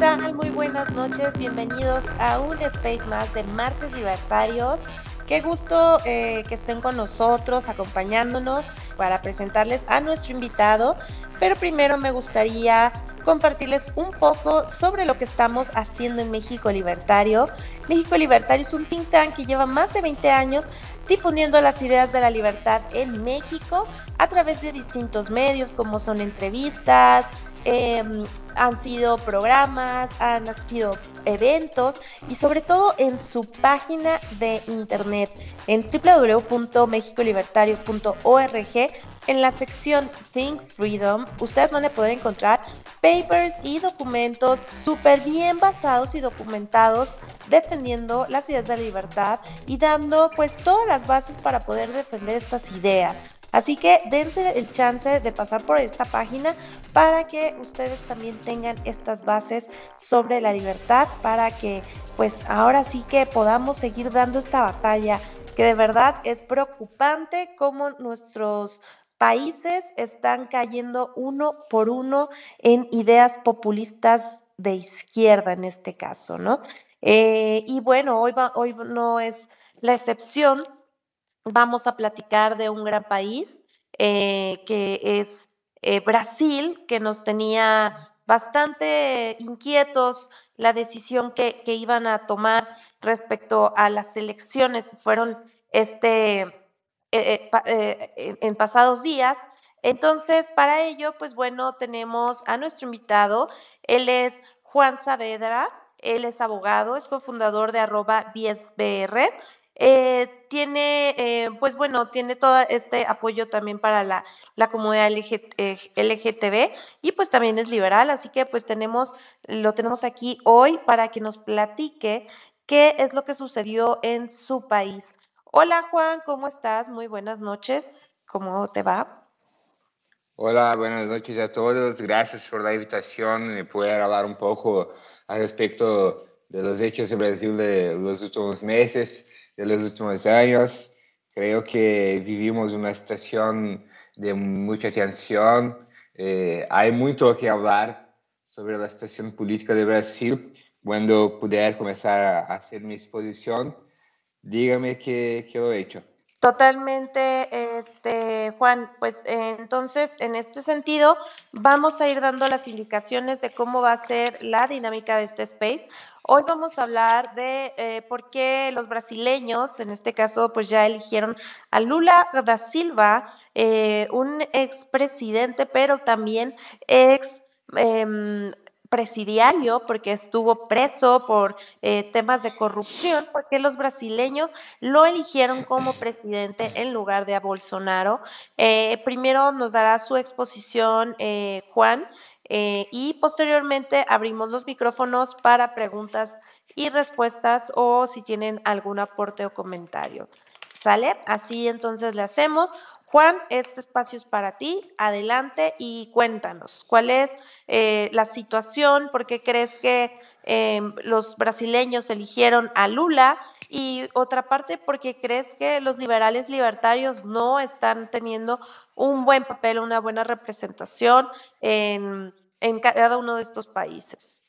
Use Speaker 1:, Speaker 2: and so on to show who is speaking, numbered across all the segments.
Speaker 1: Hola, ¿qué tal? Muy buenas noches. Bienvenidos a un space más de Martes Libertarios. Qué gusto eh, que estén con nosotros, acompañándonos para presentarles a nuestro invitado. Pero primero me gustaría compartirles un poco sobre lo que estamos haciendo en México Libertario. México Libertario es un think tank que lleva más de 20 años difundiendo las ideas de la libertad en México a través de distintos medios como son entrevistas, Em, han sido programas, han sido eventos y sobre todo en su página de internet en www.mexicolibertario.org en la sección Think Freedom ustedes van a poder encontrar papers y documentos súper bien basados y documentados defendiendo las ideas de la libertad y dando pues todas las bases para poder defender estas ideas Así que dense el chance de pasar por esta página para que ustedes también tengan estas bases sobre la libertad, para que pues ahora sí que podamos seguir dando esta batalla que de verdad es preocupante cómo nuestros países están cayendo uno por uno en ideas populistas de izquierda en este caso, ¿no? Eh, y bueno, hoy, hoy no es la excepción vamos a platicar de un gran país eh, que es eh, Brasil, que nos tenía bastante inquietos la decisión que, iban a tomar respecto a las elecciones que fueron este, eh, en pasados días. Entonces, para ello, pues bueno, tenemos a nuestro invitado. Él es Juan Saavedra, él es abogado, es cofundador de arroba 10BR eh, tiene, eh, pues bueno, tiene todo este apoyo también para la, la comunidad LGTB eh, y pues también es liberal, así que pues tenemos, lo tenemos aquí hoy para que nos platique qué es lo que sucedió en su país. Hola Juan, ¿cómo estás? Muy buenas noches, ¿cómo te va?
Speaker 2: Hola, buenas noches a todos. Gracias por la invitación y poder hablar un poco al respecto de los hechos en Brasil de los últimos meses de los últimos años. Creo que vivimos una situación de mucha tensión. Eh, hay mucho que hablar sobre la situación política de Brasil. Cuando puder comenzar a hacer mi exposición, dígame qué, qué lo he hecho.
Speaker 1: Totalmente, este, Juan, pues entonces en este sentido vamos a ir dando las indicaciones de cómo va a ser la dinámica de este space. Hoy vamos a hablar de eh, por qué los brasileños, en este caso, pues ya eligieron a Lula da Silva, eh, un expresidente, pero también ex em, presidiario porque estuvo preso por eh, temas de corrupción, porque los brasileños lo eligieron como presidente en lugar de a Bolsonaro. primero nos dará su exposición Juan eh, y posteriormente abrimos los micrófonos para preguntas y respuestas o si tienen algún aporte o comentario. ¿Sale? Así entonces le hacemos. Juan, este espacio es para ti. Adelante y cuéntanos, ¿cuál es eh, la situación? ¿Por qué crees que em, los brasileños eligieron a Lula? Y otra parte, ¿por qué crees que los liberales libertarios no están teniendo un buen papel, una buena representación en cada uno de estos países.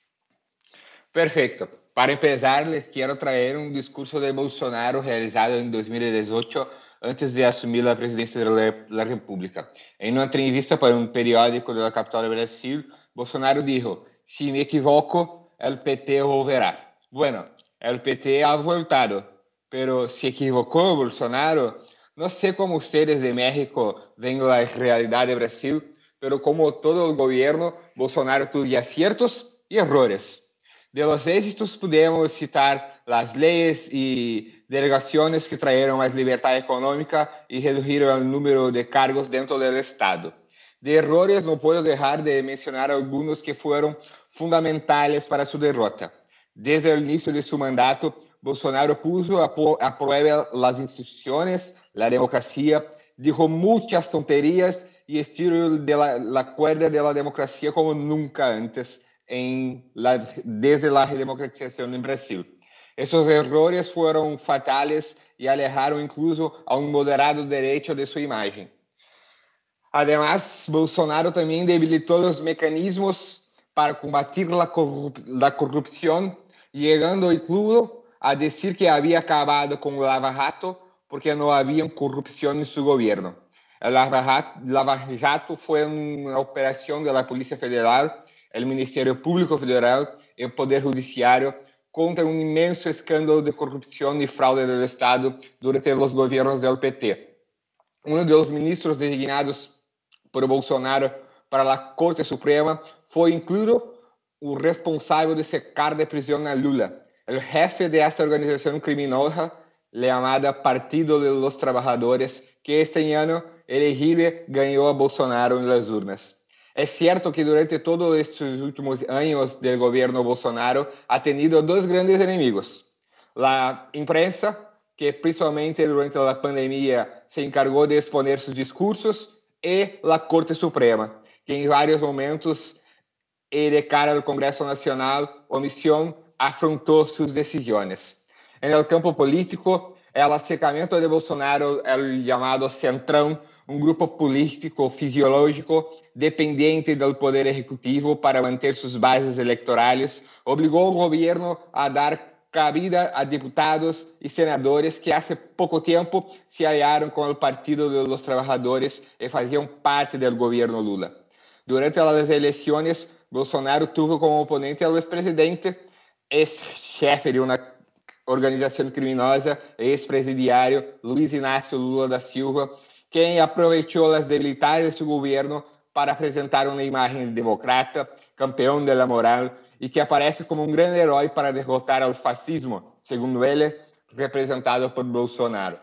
Speaker 2: Perfecto. Para empezar, les quiero traer un discurso de Bolsonaro realizado en 2018 antes de asumir la presidencia de la República. En una entrevista para un periódico de la capital de Brasil, Bolsonaro dijo, si me equivoco, el PT volverá. Bueno, el PT ha voltado, pero se equivocó Bolsonaro. No sé cómo ustedes de México ven la realidad de Brasil, pero como todo el gobierno, Bolsonaro tuvo aciertos y errores. De los éxitos podemos citar las leyes y delegaciones que trajeron más libertad económica y redujeron el número de cargos dentro del Estado. De errores no puedo dejar de mencionar algunos que fueron fundamentales para su derrota. Desde el inicio de su mandato, Bolsonaro puso a, prueba las instituciones, la democracia, dijo muchas tonterías y estiró de la, la, cuerda de la democracia como nunca antes en la, desde la democratización en Brasil. Esos errores fueron fatales y alejaron incluso a un moderado derecho de su imagen. Además, Bolsonaro también debilitó los mecanismos para combatir la, corrup la corrupción, llegando incluso a decir que había acabado con el Lava Jato porque no había corrupción en su gobierno. El Lava Jato fue una operación de la Policía Federal, el Ministerio Público Federal y el Poder Judiciario contra un inmenso escándalo de corrupción y fraude del Estado durante los gobiernos del PT. Uno de los ministros designados por Bolsonaro para la Corte Suprema fue incluso el responsable de sacar de prisión a Lula, el jefe de esta organización criminosa llamada Partido de los que este año elegible ganhou a Bolsonaro nas urnas. É certo que durante todos estes últimos anos do governo Bolsonaro ha tenido dois grandes inimigos. A imprensa, que principalmente durante a pandemia se encargou de exponer seus discursos, e a Corte Suprema, que em vários momentos e de cara ao Congresso Nacional, omissão afrontou suas decisões. No campo político, o acercamento de Bolsonaro é o chamado Centrão, um grupo político fisiológico dependente do poder executivo para manter suas bases eleitorais, obrigou o governo a dar cabida a deputados e senadores que há pouco tempo se aliaram com o Partido dos Trabalhadores e faziam parte do governo Lula. Durante as eleições, Bolsonaro teve como oponente o ex-presidente, ex-chefe de uma organização criminosa, ex-presidiário Luiz Inácio Lula da Silva, quem aproveitou as debilidades do governo para apresentar uma imagem de democrata, campeão da moral e que aparece como um grande herói para derrotar o fascismo, segundo ele, representado por Bolsonaro.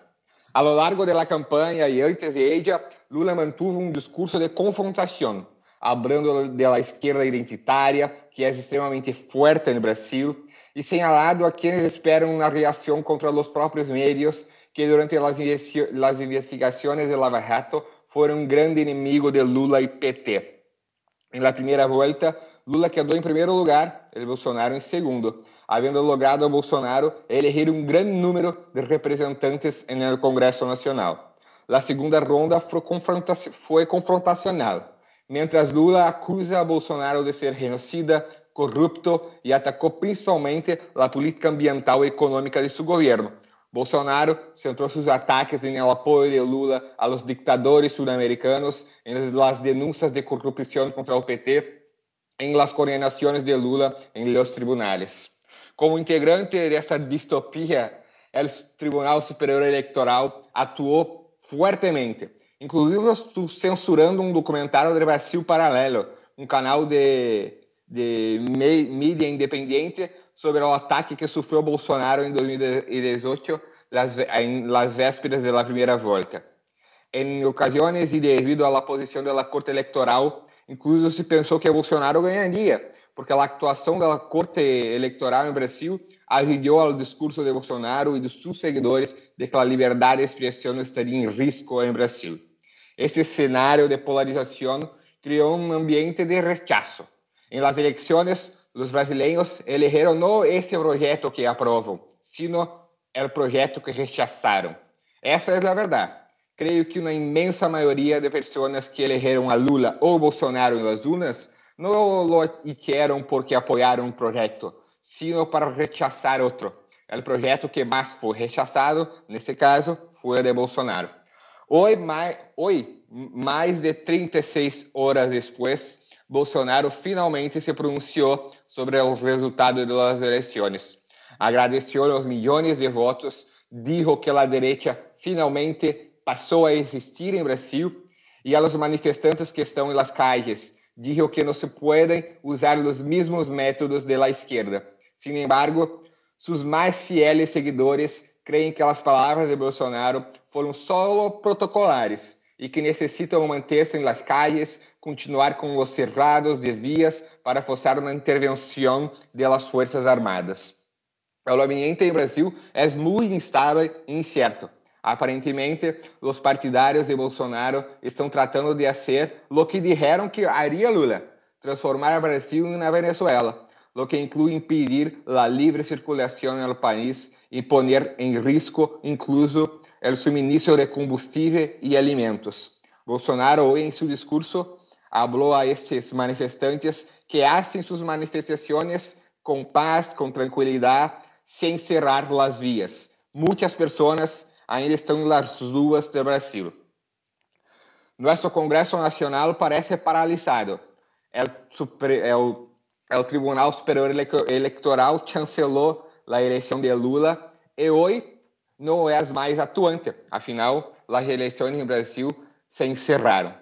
Speaker 2: A lo largo da campanha e antes de ella, Lula mantuvo um discurso de confrontação, hablando da esquerda identitária, que é extremamente forte no Brasil, e señalado a quienes esperam uma reação contra os próprios meios que durante as investigações de Lava Jato foram um grande inimigo de Lula e PT. Na primeira volta, Lula quedou em primeiro lugar, e Bolsonaro em segundo, havendo logrado a Bolsonaro eleger um grande número de representantes no Congresso Nacional. A segunda ronda foi confrontacional, mientras Lula acusa a Bolsonaro de ser genocida, corrupto e atacou principalmente a política ambiental e econômica de seu governo, Bolsonaro centrou seus ataques em el apoio de Lula a los dictadores sudamericanos, en las denuncias de corrupção contra o PT, em las condenações de Lula em los tribunales. Como integrante dessa distopia, o Tribunal Superior Eleitoral atuou fortemente, inclusive censurando um documentário do Brasil Paralelo, um canal de, de mídia independente sobre o ataque que sofreu Bolsonaro em 2018, las, em las vésperas da primeira volta. Em ocasiões e devido à posição da Corte Eleitoral, incluso se pensou que Bolsonaro ganharia, porque a atuação da Corte Eleitoral no Brasil ajudou ao discurso de Bolsonaro e de seus seguidores de que a liberdade de expressão estaria em risco no Brasil. Esse cenário de polarização criou um ambiente de rechazo. Em las eleições, os brasileiros elegeram não esse projeto que aprovam, sino o projeto que rechaçaram. Essa é a verdade. Creio que uma imensa maioria de pessoas que elegeram a Lula ou Bolsonaro nas urnas não lo hicieron porque apoiaram um projeto, sino para rechazar outro. O projeto que mais foi rechaçado, nesse caso, foi o de Bolsonaro. Hoje, mais, hoje, mais de 36 horas depois, Bolsonaro finalmente se pronunciou sobre o resultado das eleições. Agradeceu os milhões de votos, dijo que a direita finalmente passou a existir em Brasil e aos manifestantes que estão nas calles, dijo que não se podem usar os mesmos métodos de la esquerda. Sin embargo, seus mais fieles seguidores creem que as palavras de Bolsonaro foram só protocolares e que necessitam manter-se nas calles continuar com os cerrados de vias para forçar uma intervenção das Forças Armadas. O ambiente em Brasil é muito instável e incerto. Aparentemente, os partidários de Bolsonaro estão tratando de fazer o que disseram que haria Lula, transformar o Brasil uma Venezuela, o que inclui impedir a livre circulação no país e poner em risco incluso o suministro de combustível e alimentos. Bolsonaro, hoje, em seu discurso, falou a esses manifestantes que hacen suas manifestações com paz, com tranquilidade, sem cerrar as vias. Muitas pessoas ainda estão nas ruas do Brasil. Nosso Congresso Nacional parece paralisado. O, o Tribunal Superior Eleitoral cancelou a eleição de Lula e hoje não é mais atuante. Afinal, as eleições no Brasil se encerraram.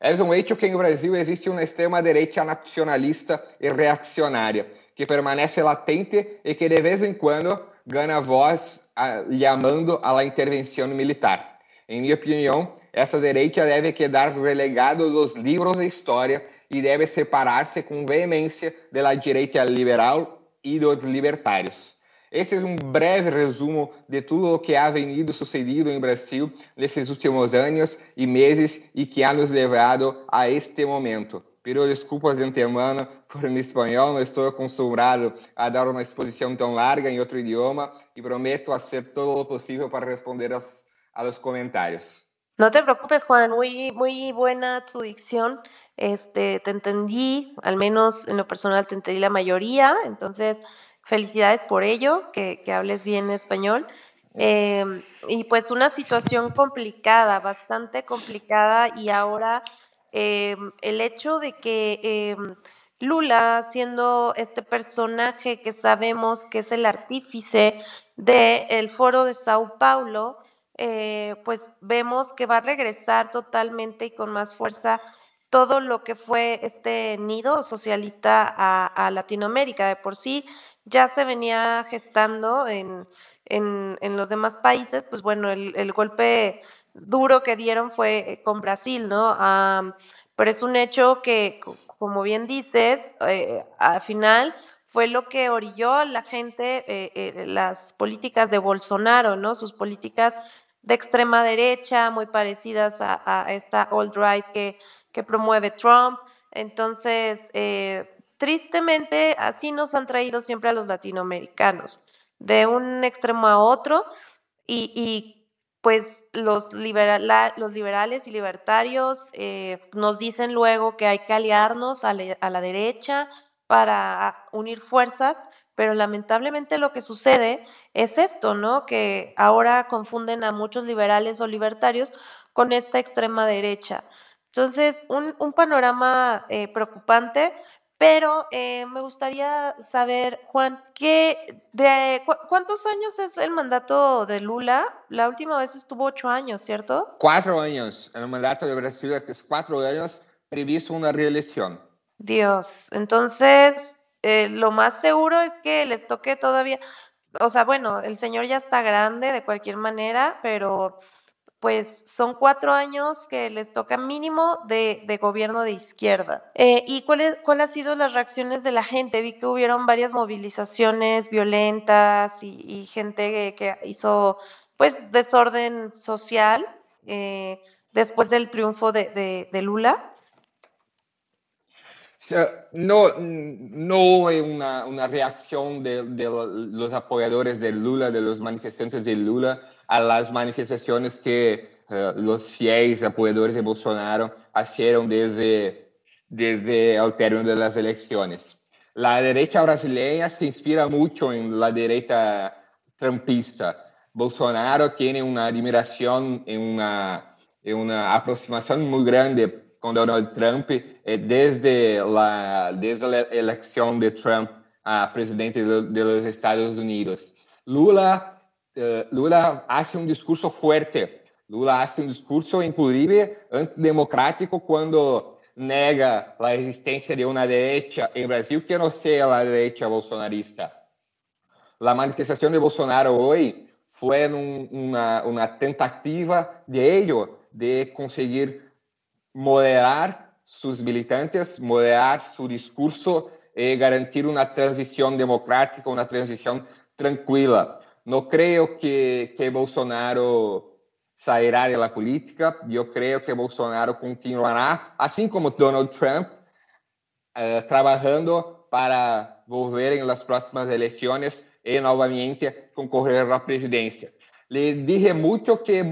Speaker 2: É um hecho que no Brasil existe uma extrema-direita nacionalista e reaccionária que permanece latente e que de vez em quando ganha voz a la intervenção militar. Em minha opinião, essa direita deve quedar relegada dos livros de história e deve separar-se com veemência da direita liberal e dos libertários. Esse é um breve resumo de tudo o que ha venido sucedido em Brasil nesses últimos anos e meses e que ha nos levado a este momento. Pido desculpas de antemano por meu espanhol, não estou acostumado a dar uma exposição tão larga em outro idioma e prometo fazer todo o possível para responder aos, a los comentários.
Speaker 1: No te preocupes, Juan, muy, muy buena tu dicción. Este, te entendí, al menos en lo personal te entendí la mayoría, entonces felicidades por ello, que, que hables bien español. Eh, y pues una situación complicada, bastante complicada, y ahora eh, el hecho de que eh, Lula, siendo este personaje que sabemos que es el artífice del foro de Sao Paulo, eh, pues vemos que va a regresar totalmente y con más fuerza todo lo que fue este nido socialista a, Latinoamérica. De por sí ya se venía gestando en, en, los demás países, pues bueno, el, golpe duro que dieron fue con Brasil, ¿no? pero es un hecho que, como bien dices, eh, al final fue lo que orilló a la gente eh, las políticas de Bolsonaro, ¿no? Sus políticas de extrema derecha, muy parecidas a, esta alt-right que, que, promueve Trump. Entonces, eh, tristemente, así nos han traído siempre a los latinoamericanos, de un extremo a otro, y, pues los, los, liberales y libertarios eh, nos dicen luego que hay que aliarnos a la derecha para unir fuerzas, pero lamentablemente lo que sucede es esto, ¿no? Que ahora confunden a muchos liberales o libertarios con esta extrema derecha. Entonces, un, panorama eh, preocupante, pero eh, me gustaría saber, Juan, ¿qué, de, ¿cuántos años es el mandato de Lula? La última vez estuvo ocho años, ¿cierto?
Speaker 2: Cuatro años. El mandato de Brasil es cuatro años, previsto una reelección.
Speaker 1: Dios, entonces eh, lo más seguro es que les toque todavía, o sea, bueno, el señor ya está grande de cualquier manera, pero pues son cuatro años que les toca mínimo de, gobierno de izquierda. Eh, ¿Y cuáles cuál han sido las reacciones de la gente? Vi que hubieron varias movilizaciones violentas y, gente que, hizo pues desorden social eh, después del triunfo de Lula.
Speaker 2: No, no hubo una, reacción de, los apoyadores de Lula, de los manifestantes de Lula, a las manifestaciones que eh, los fieles apoyadores de Bolsonaro hicieron desde, desde el término de las elecciones. La derecha brasileña se inspira mucho en la derecha trumpista. Bolsonaro tiene una admiración y una, una aproximación muy grande com Donald Trump eh, desde a desde eleição de Trump a presidente dos Estados Unidos. Lula uh, Lula hace um discurso forte. Lula hace um discurso inclusive antidemocrático quando nega a existência de uma direita em Brasil que não seja a direita bolsonarista. A manifestação de Bolsonaro hoje foi um, uma tentativa de ele de conseguir moderar sus militantes, moderar su discurso y garantir una transición democrática, una transición tranquila. No creo que, que Bolsonaro sairá de la política, yo creo que Bolsonaro continuará, así como Donald Trump, eh, trabajando para volver en las próximas elecciones y nuevamente concorrer a la presidencia. Le dije muito que,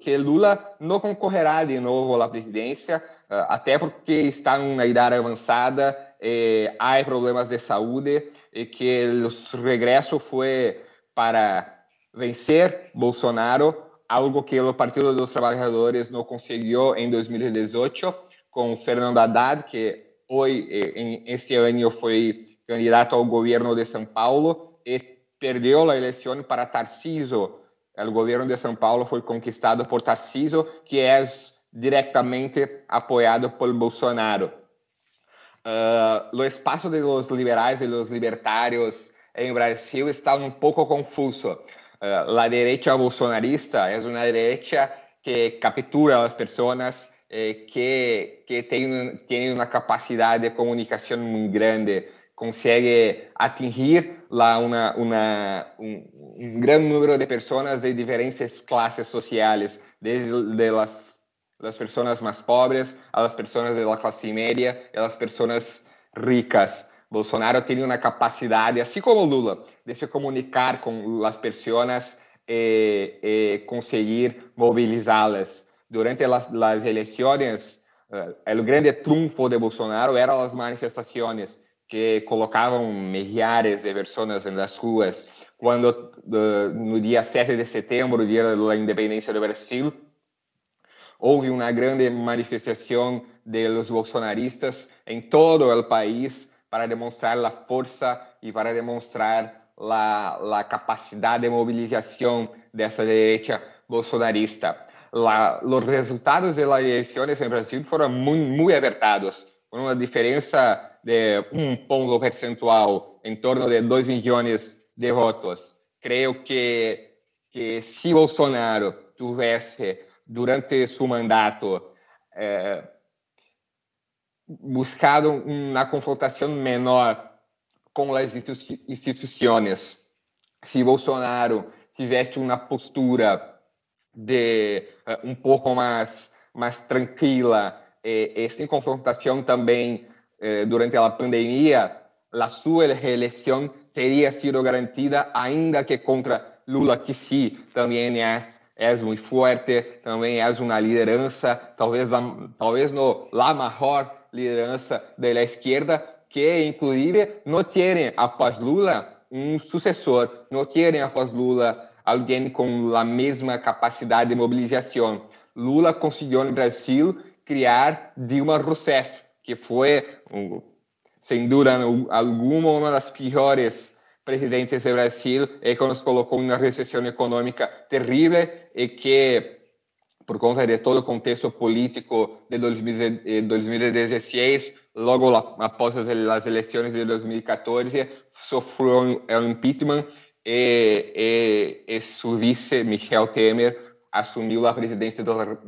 Speaker 2: que Lula não concorrerá de novo à presidência, eh, até porque está em uma idade avançada, eh, há problemas de saúde e que o regresso foi para vencer Bolsonaro, algo que o Partido dos Trabalhadores não conseguiu em 2018 com Fernando Haddad, que hoje, em este ano, foi candidato ao governo de São Paulo e perdeu a eleição para Tarciso. O governo de São Paulo foi conquistado por Tarciso, que é diretamente apoiado por Bolsonaro. Uh, o espaço dos liberais e dos libertários em Brasil está um pouco confuso. Uh, a direita bolsonarista é uma direita que captura as pessoas, eh, que, que tem, tem uma capacidade de comunicação muito grande, consegue atingir lá uma, uma, um, um grande número de pessoas de diferentes classes sociais, desde de las, las pessoas mais pobres a las pessoas da classe média e as pessoas ricas. Bolsonaro tem uma capacidade, assim como Lula, de se comunicar com as pessoas e, e conseguir mobilizá-las. Durante as, as eleições, uh, o grande trunfo de Bolsonaro eram as manifestações que colocavam milhares de pessoas nas ruas. Quando, no dia 7 de setembro, dia da independência do Brasil, houve uma grande manifestação dos bolsonaristas em todo o país para demonstrar a força e para demonstrar a, capacidade de mobilização dessa direita bolsonarista. La, os resultados das eleições em Brasil foram muito, muito apertados, uma diferença de um ponto percentual, em torno de 2 milhões de votos. Creio que, que se Bolsonaro tivesse, durante seu mandato, eh, buscado uma confrontação menor com as instituições, se Bolsonaro tivesse uma postura de uh, um pouco mais mais tranquila e, e sem confrontação também eh, durante a pandemia, a sua reeleição teria sido garantida, ainda que contra Lula, que sim, também é, é muito forte, também é uma liderança, talvez, talvez no la maior liderança da esquerda, que inclusive não tem após Lula um sucessor, não tem após Lula alguém com a mesma capacidade de mobilização. Lula conseguiu no Brasil criar Dilma Rousseff, que foi, sem dúvida alguma, uma das piores presidentes do Brasil e que nos colocou em uma recessão econômica terrível e que, por conta de todo o contexto político de 2016, logo após as eleições de 2014, sofreu um impeachment e, e, e seu vice, Michel Temer, assumiu a presidência da,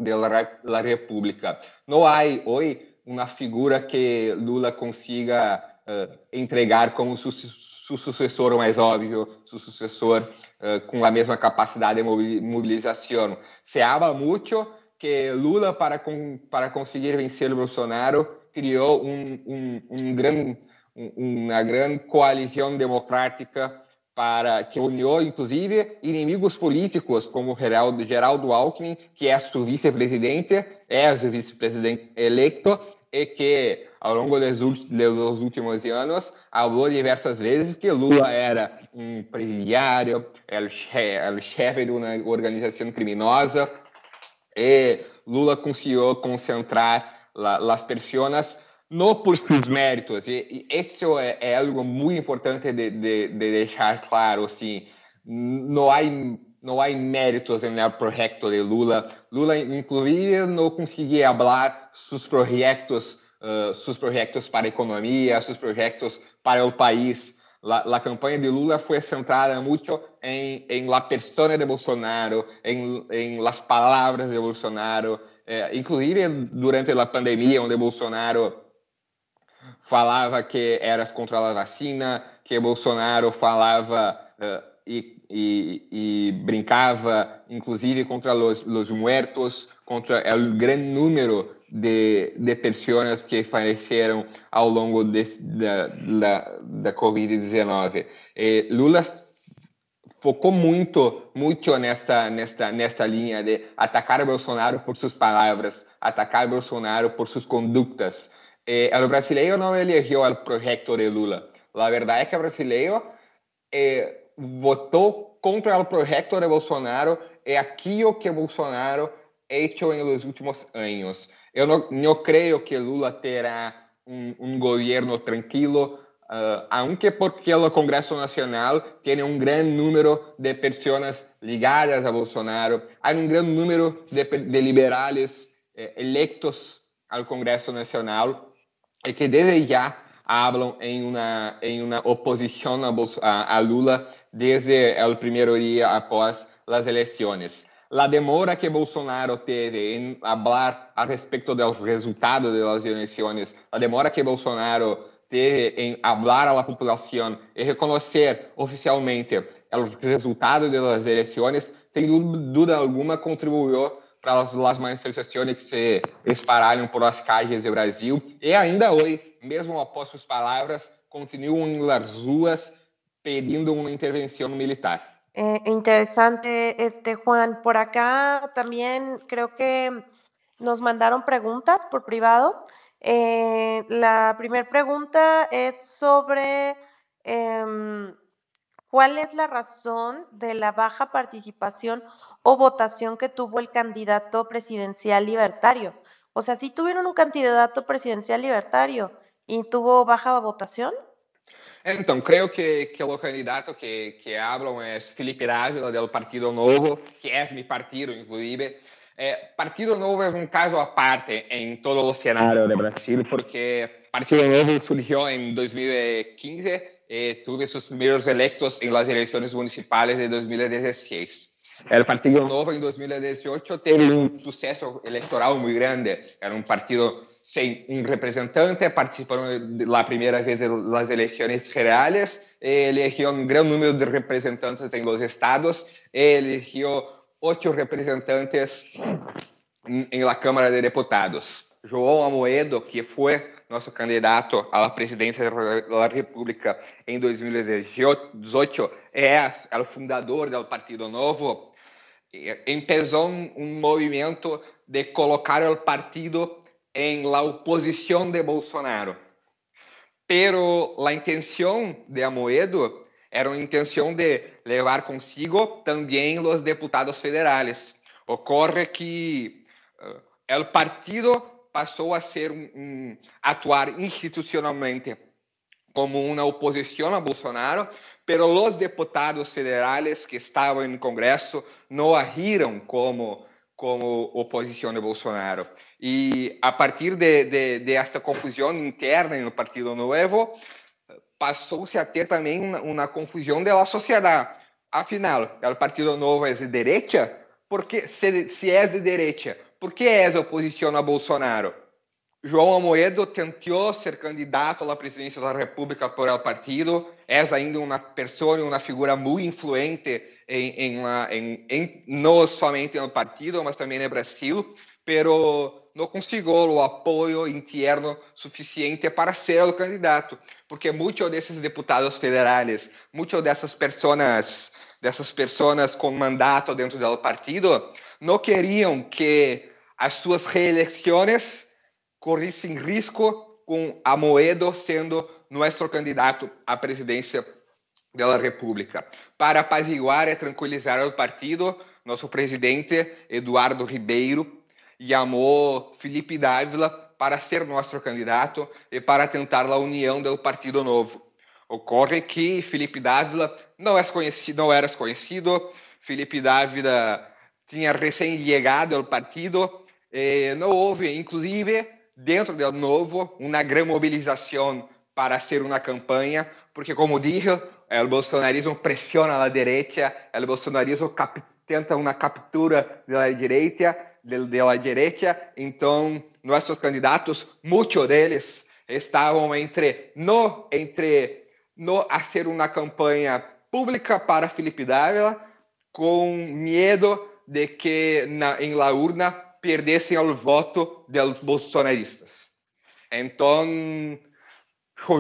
Speaker 2: da República. Não há hoje uma figura que Lula consiga uh, entregar como su, su sucessor mais óbvio, su sucessor uh, com a mesma capacidade de mobilização. Se habla muito que Lula, para, para conseguir vencer o Bolsonaro, criou um, um, um gran, uma grande coalizão democrática para que uniu, inclusive, inimigos políticos como Geraldo, Geraldo Alckmin, que é seu vice-presidente, é o vice-presidente eleito, e que, ao longo dos, últimos anos, falou diversas vezes que Lula era um presidiário, era o chefe de uma organização criminosa, e Lula conseguiu concentrar as pessoas no por seus méritos. E, e isso é, é, algo muito importante de, de, de, deixar claro. Assim, não há não há méritos no projeto de Lula. Lula, inclusive, não conseguia falar seus projetos, uh, seus projetos para a economia, seus projetos para o país. A, a campanha de Lula foi centrada muito em, em la persona de Bolsonaro, em, em las palavras de Bolsonaro, eh, inclusive durante a pandemia, onde Bolsonaro falava que eras contra a vacina, que Bolsonaro falava uh, e, e, e, brincava, inclusive, contra os, os muertos, contra o grande número de, de pessoas que faleceram ao longo de, da, da, da Covid-19. Lula focou muito, muito nessa, nessa, nessa linha de atacar Bolsonaro por suas palavras, atacar Bolsonaro por suas condutas. Eh, o brasileiro não elegeu o projeto de Lula. A verdade é que o brasileiro eh, votou contra o projeto de Bolsonaro e aquilo que Bolsonaro hecho em los últimos anos. Eu não, creio que Lula terá um, um governo tranquilo, Uh, aunque porque o Congresso Nacional tem um grande número de pessoas ligadas a Bolsonaro, há um grande número de, de liberales eh, electos ao Congresso Nacional e que desde já falam em uma em uma oposição a, a, a Lula desde o primeiro dia após as eleições. A demora que Bolsonaro teve em falar a respeito do resultado das eleições, a demora que Bolsonaro ter, em falar à população e reconhecer oficialmente o resultado das eleições, sem dúvida alguma, contribuiu para as, as manifestações que se espalham por as calles do Brasil. E ainda hoje, mesmo após suas palavras, continuam nas ruas pedindo uma intervenção militar.
Speaker 1: Eh, interesante, este Juan. Por acá también creo que nos mandaron preguntas por privado. Eh, la primera pregunta es sobre em, cuál es la razón de la baja participación o votación que tuvo el candidato presidencial libertario. O sea, si tuvieron un candidato presidencial libertario y tuvo baja votación.
Speaker 2: Então, creio que, que o candidato que, que hablam é Felipe Dávila, do Partido Novo, que é meu partido, inclusive. Eh, Partido Novo é um caso à parte em todo o cenário do Brasil, porque Partido Novo surgiu em 2015 e teve seus primeiros eleitos em las eleições municipais de 2016. O Partido Novo em 2018 teve um sucesso eleitoral muito grande. Era um partido sem um representante, participou pela primeira vez das eleições reais, elegeu um grande número de representantes em los estados, elegeu oito representantes em la Câmara de Deputados. João Amoedo, que foi nosso candidato à presidência da República em 2018, é o fundador do Partido Novo, começou um movimento de colocar o partido em la oposição de Bolsonaro. Pero a intenção de Amoedo era uma intenção de levar consigo também os deputados federais. Ocorre que uh, o partido passou a ser um, um, atuar institucionalmente como uma oposição a Bolsonaro, pero os deputados federais que estavam no Congresso não agiram como como oposição de Bolsonaro. E a partir de, de, de essa confusão interna no Partido Novo, passou-se a ter também uma, uma confusão da sociedade. Afinal, o Partido Novo é de direita? Porque se, se é de direita, por que é oposição a Bolsonaro? João Amoedo tentou ser candidato à presidência da República por el partido, é ainda uma pessoa, uma figura muito influente em, em, em, em, não somente no partido, mas também no Brasil, pero não conseguiu o apoio interno suficiente para ser o candidato, porque muitos desses deputados federais, muitas dessas pessoas, dessas pessoas com mandato dentro do partido, não queriam que as suas reeleições corressem risco com Amoedo sendo nosso candidato à presidência da República. Para apaziguar e tranquilizar o partido, nosso presidente Eduardo Ribeiro chamou Felipe Dávila para ser nosso candidato e para tentar a união do Partido Novo. Ocorre que Felipe Dávila não, é conhecido, não era conhecido, Felipe Dávila tinha recém-chegado ao partido, e não houve, inclusive, dentro do Novo, uma grande mobilização para ser uma campanha, porque, como disse, o bolsonarismo pressiona a direita, o bolsonarismo tenta uma captura da direita, da direita, então nossos candidatos, muitos deles estavam entre no entre no fazer uma campanha pública para Felipe Dávila, com medo de que na, em la urna perdessem o voto dos bolsonaristas. Então,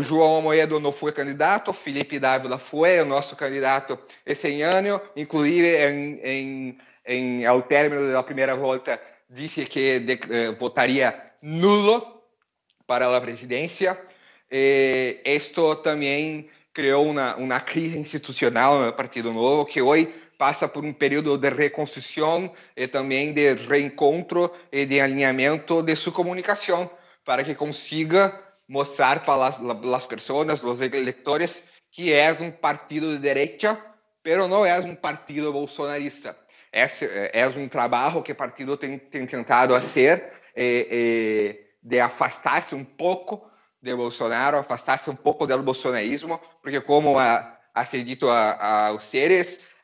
Speaker 2: João Amoedo não foi candidato, Felipe Dávila foi o nosso candidato esse ano, inclusive em, em, em ao término da primeira volta disse que de, eh, votaria nulo para a presidência. E isto também criou uma, uma crise institucional no Partido Novo, que hoje passa por um período de reconstrução e também de reencontro e de alinhamento de sua comunicação, para que consiga mostrar para as, as pessoas, os eleitores, que é um partido de direita, pero não é um partido bolsonarista. É, é um trabalho que o partido tem, tem tentado fazer eh, eh, de afastar-se um pouco de Bolsonaro, afastar-se um pouco do bolsonarismo, porque como a, acredito a, a vocês, um,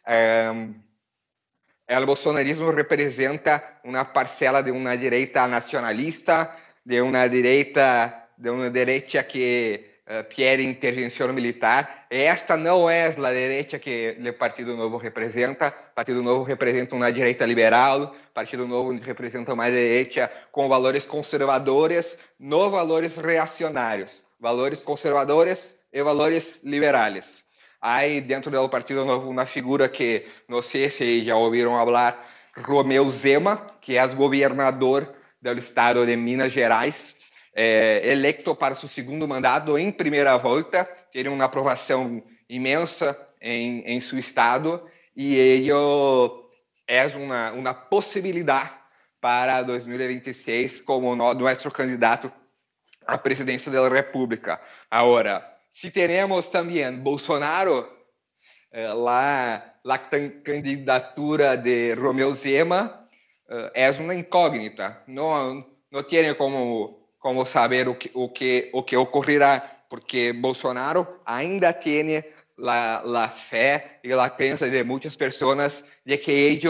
Speaker 2: o bolsonarismo representa uma parcela de uma direita nacionalista, de uma direita de uma direita que uh, quer intervenção militar. Esta não é a direita que o Partido Novo representa. O Partido Novo representa uma direita liberal. O Partido Novo representa uma direita com valores conservadores, não valores reacionários. Valores conservadores e valores liberais. Aí, dentro do Partido uma figura que, não sei se já ouviram falar, Romeu Zema, que é governador do estado de Minas Gerais, é, eleito para seu segundo mandato em primeira volta, teve uma aprovação imensa em, em seu estado e ele é uma, uma possibilidade para 2026 como nosso candidato à presidência da República. Agora, se teremos também Bolsonaro, eh, lá, a candidatura de Romeu Zema eh, é uma incógnita. Não, não tem como como saber o que, o que, o que ocorrerá, porque Bolsonaro ainda tem a, fé e a crença de muitas pessoas de que ele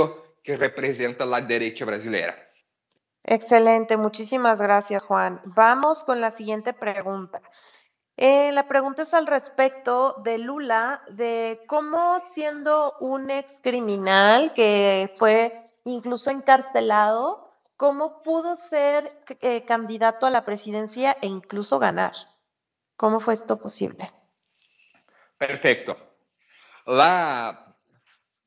Speaker 2: que representa a direita brasileira.
Speaker 1: Excelente, muchísimas gracias Juan. Vamos con la siguiente pregunta. Eh, la pregunta es al respecto de Lula, de cómo siendo un ex criminal que fue incluso encarcelado, cómo pudo ser eh, candidato a la presidencia e incluso ganar. ¿Cómo fue esto posible?
Speaker 2: Perfecto. La,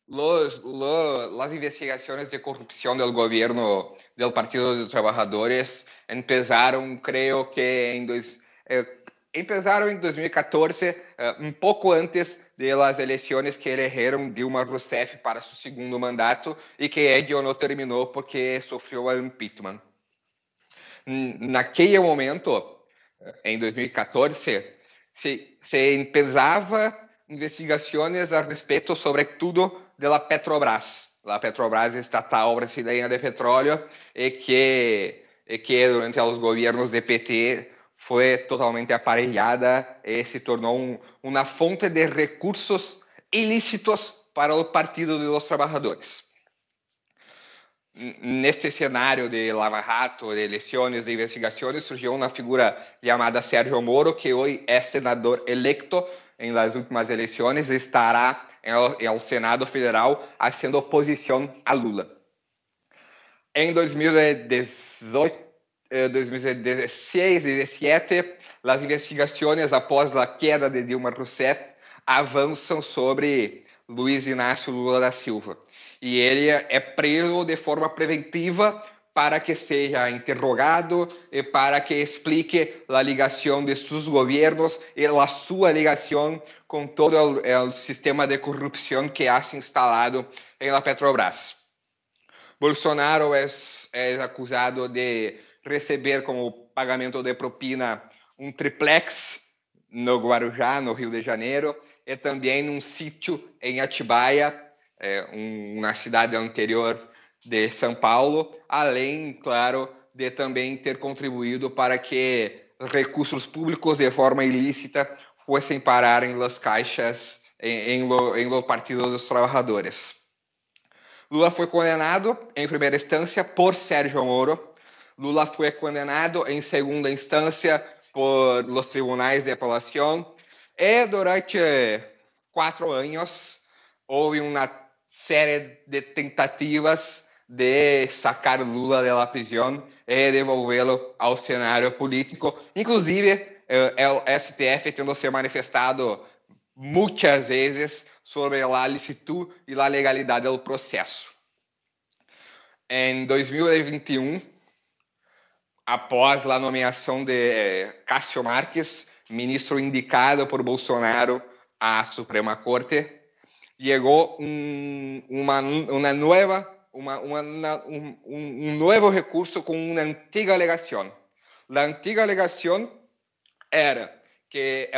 Speaker 2: los, las investigaciones de corrupción del gobierno del Partido de los Trabajadores empezaron, creo que en, dos, eh, empezaron en 2014, eh, un poco antes de las eleições que elegeram Dilma Rousseff para seu segundo mandato e que Edil não terminou porque sofreu o impeachment. Naquele momento, em 2014, se, se pensava investigações a respeito, sobretudo, da Petrobras, a Petrobras estatal brasileira de petróleo, e que, e que durante os governos de PT foi totalmente aparelhada e se tornou um, uma fonte de recursos ilícitos para o Partido dos Trabalhadores. Neste cenário de Lava Jato, de eleições, de investigações, surgiu uma figura chamada Sérgio Moro, que hoje é senador eleito em las últimas eleições e estará ao Senado Federal fazendo oposição a Lula. Em 2018, 2016 e 2017, as investigações após a queda de Dilma Rousseff avançam sobre Luiz Inácio Lula da Silva. E ele é preso de forma preventiva para que seja interrogado e para que explique a ligação de seus governos e a sua ligação com todo o, sistema de corrupção que há se instalado em la Petrobras. Bolsonaro é, é acusado de receber como pagamento de propina um triplex no Guarujá, no Rio de Janeiro, e também um sítio em Atibaia, é, um, na cidade anterior de São Paulo, além, claro, de também ter contribuído para que recursos públicos de forma ilícita fossem parar em las caixas em, em, lo, em lo Partido dos Trabalhadores. Lula foi condenado, em primeira instância, por Sérgio Moro, Lula foi condenado em segunda instância por los tribunais de apelação e durante quatro anos houve uma série de tentativas de sacar Lula da prisão e devolvê-lo ao cenário político, inclusive é o STF tendo se manifestado muitas vezes sobre a licitude e a legalidade do processo. Em 2021, após a nomeação de Cássio Marques, ministro indicado por Bolsonaro à Suprema Corte, chegou um, uma, uma nova uma, uma, um, um, novo recurso com uma antiga alegação. A antiga alegação era que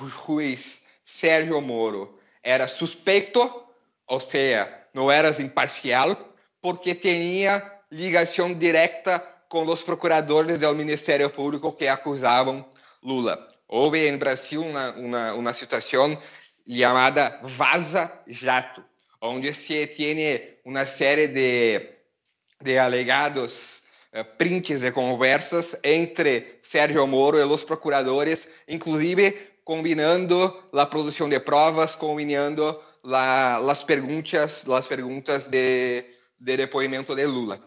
Speaker 2: o juiz Sérgio Moro era suspeito, ou seja, não era imparcial, porque tinha ligação direta com os procuradores do Ministério Público que acusavam Lula. Houve em Brasil uma, uma, situação chamada Vaza Jato, onde se tem uma série de, de alegados uh, prints de conversas entre Sérgio Moro e os procuradores, inclusive combinando a produção de provas, combinando as perguntas, as perguntas de, de depoimento de Lula.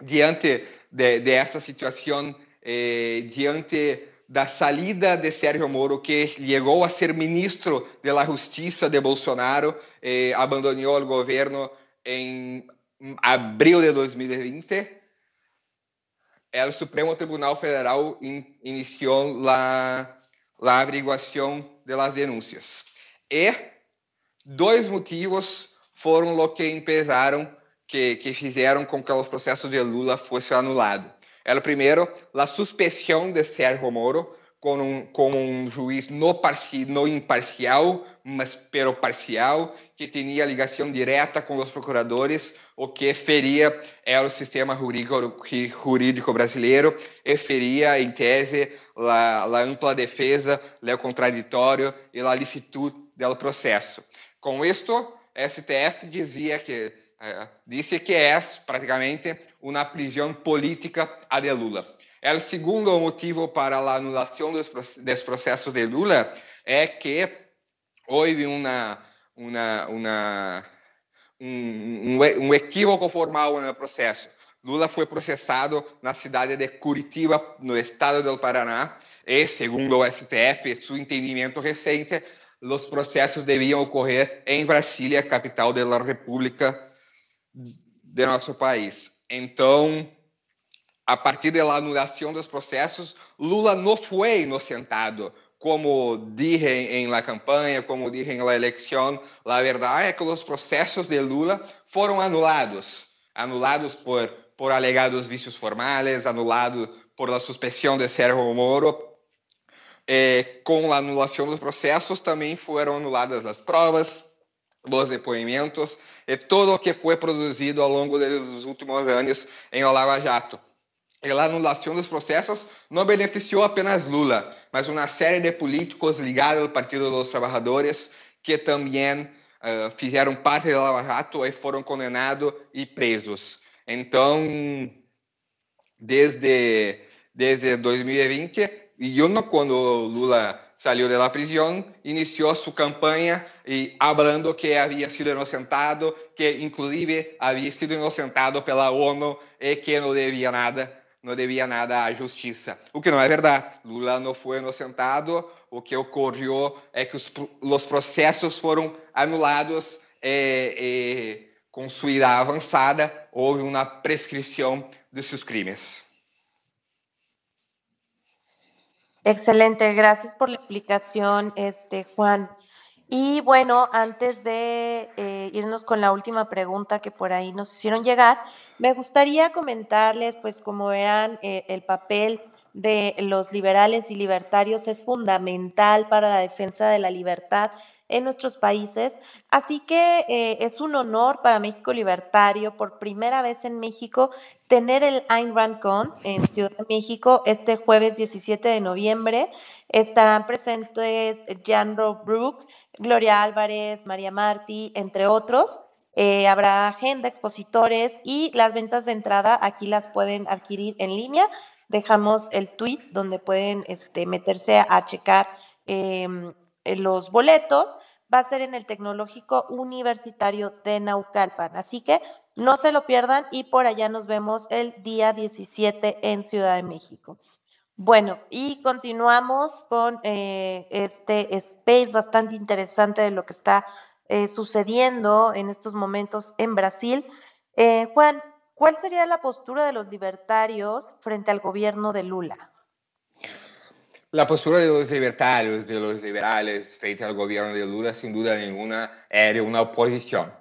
Speaker 2: Diante de, essa situação, eh, diante da salida de Sérgio Moro, que chegou a ser ministro da Justiça de Bolsonaro, eh, abandonou o governo em abril de 2020, o Supremo Tribunal Federal in, iniciou a averiguação das denúncias. E dois motivos foram o que empezaram, que, que fizeram com que o processo de Lula fosse anulado. El primeiro, a suspensão de Sérgio Moro como um, como um juiz não, parci, não imparcial, mas pero parcial, que tinha ligação direta com os procuradores, o que feria o sistema jurídico, jurídico brasileiro e feria, em tese, a, a ampla defesa, o contraditório e a licitude do processo. Com isto, STF dizia que disse que é praticamente uma prisão política a de Lula. O segundo motivo para a anulação dos, processos de Lula é que houve uma, uma, uma, um, um equívoco formal no processo. Lula foi processado na cidade de Curitiba, no estado do Paraná, e, segundo o STF, seu entendimento recente, os processos deviam ocorrer em Brasília, capital da República de nosso país. Então, a partir da anulação dos processos, Lula não foi inocentado, como dije em la campanha, como dije em la eleição. A verdade é que os processos de Lula foram anulados, anulados por por alegados vícios formais, anulado por la suspensão de Sérgio Moro. Eh, com a anulação dos processos, também foram anuladas as provas, os depoimentos e todo o que foi produzido ao longo dos últimos anos em Lava Jato. E a anulação dos processos não beneficiou apenas Lula, mas uma série de políticos ligados ao Partido dos Trabalhadores que também uh, fizeram parte da Lava Jato e foram condenados e presos. Então, desde, desde 2020, e eu quando Lula salió de la prisión, inició su campaña y que había sido inocentado, que inclusive había sido inocentado pela ONU e que não devia nada, não devia nada à justiça. O que não é verdade. Lula não foi inocentado. O que ocorreu é que os, os processos foram anulados e, e com sua idade avançada houve uma prescrição de seus crimes.
Speaker 1: Excelente, gracias por la explicación, este Juan. Y bueno, antes de eh, irnos con la última pregunta que por ahí nos hicieron llegar, me gustaría comentarles, pues como verán, eh, el papel de los liberales y libertarios es fundamental para la defensa de la libertad en nuestros países. Así que eh, es un honor para México Libertario, por primera vez en México, tener el Ayn Rand Con en Ciudad de México este jueves 17 de noviembre. Estarán presentes Jan Brook, Gloria Álvarez, María Martí, entre otros. Eh, habrá agenda, expositores y las ventas de entrada aquí las pueden adquirir en línea. Dejamos el tweet donde pueden este, meterse a, checar em, eh, los boletos. Va a ser en el Tecnológico Universitario de Naucalpan. Así que no se lo pierdan y por allá nos vemos el día 17 en Ciudad de México. Bueno, y continuamos con eh, este space bastante interesante de lo que está eh, sucediendo en estos momentos en Brasil. Juan, ¿cuál sería la postura de los libertarios frente al gobierno de Lula?
Speaker 2: La postura de los libertarios, de los liberales frente al gobierno de Lula, sin duda ninguna, era una oposición.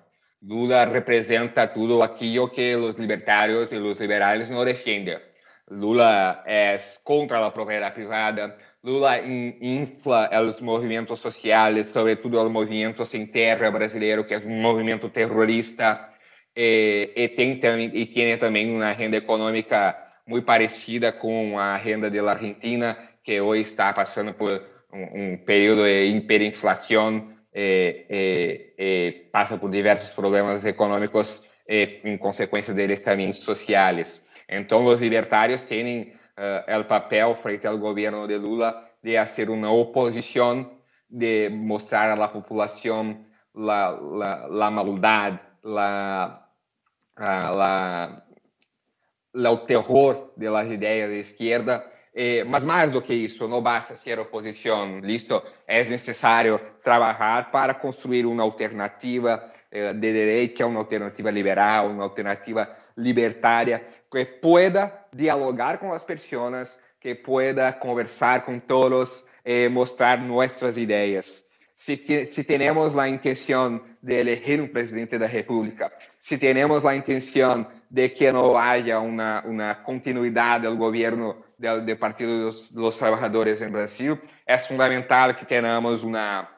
Speaker 2: Lula representa todo aquello que los libertarios y los liberales no defienden Lula é contra a propriedade privada, Lula infla os movimentos sociais, sobretudo o movimento sem terra brasileiro, que é um movimento terrorista, e, e tem, e tem também uma renda econômica muito parecida com a renda da Argentina, que hoje está passando por um, um período de hiperinflação e, e, e, passa por diversos problemas econômicos e, em consequência deles também sociais. Então, os libertários têm uh, o papel frente ao governo de Lula de fazer uma oposição, de mostrar à população a, a maldade, a, a, o terror das ideias de esquerda. Eh, mas mais do que isso, não basta ser oposição, listo? É necessário trabalhar para construir uma alternativa eh, de direita, uma alternativa liberal, uma alternativa libertária que pueda dialogar con las personas, que pueda conversar con todos, eh, mostrar nuestras ideas. Si, si, tenemos la intención de elegir un presidente de la República, si tenemos la intención de que no haya una, una continuidad del gobierno del, del Partido los, de los, Trabajadores Brasil, es fundamental que tengamos una,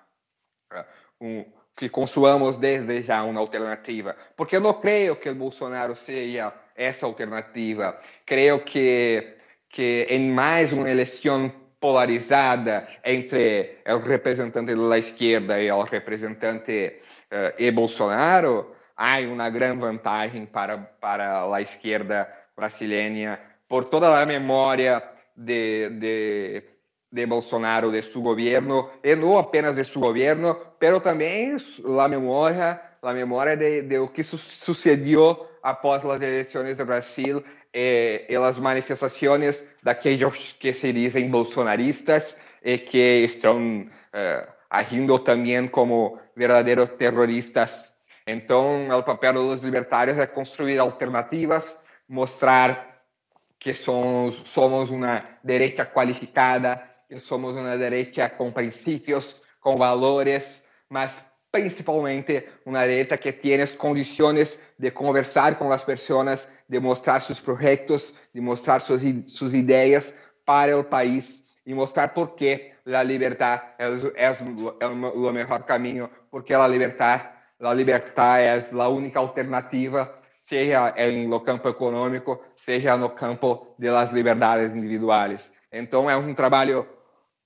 Speaker 2: un, que construamos desde já uma alternativa, porque eu não creio que o Bolsonaro seja essa alternativa. Creio que, que em mais uma eleição polarizada entre o representante da esquerda e o representante uh, e Bolsonaro, há uma grande vantagem para, para a esquerda brasileira por toda a memória de, de, de Bolsonaro, de seu governo, e não apenas de seu governo, mas também a memória, a memória de, de o que su sucedeu após as eleições do Brasil e, e as manifestações daqueles que se dizem bolsonaristas e que estão uh, agindo também como verdadeiros terroristas. Então, o papel dos libertários é construir alternativas, mostrar que somos, somos uma direita qualificada, que somos uma direita com princípios, com valores, mas principalmente uma direita que tem condições de conversar com as pessoas, de mostrar seus projetos, de mostrar suas, suas ideias para o país e mostrar por que a liberdade é, é, é o melhor caminho, porque a liberdade, a liberdade é a única alternativa, seja no campo econômico, seja no campo das liberdades individuais. Então é um trabalho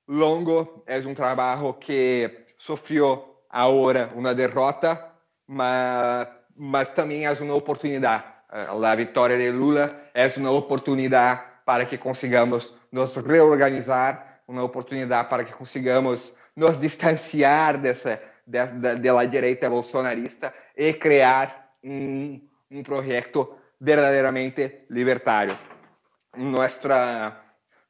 Speaker 2: longo, é um trabalho que sofreu agora uma derrota, mas, mas também é uma oportunidade. A vitória de Lula é uma oportunidade para que consigamos nos reorganizar, uma oportunidade para que consigamos nos distanciar dessa da, da, direita bolsonarista e criar um, um projeto verdadeiramente libertário. Nuestra,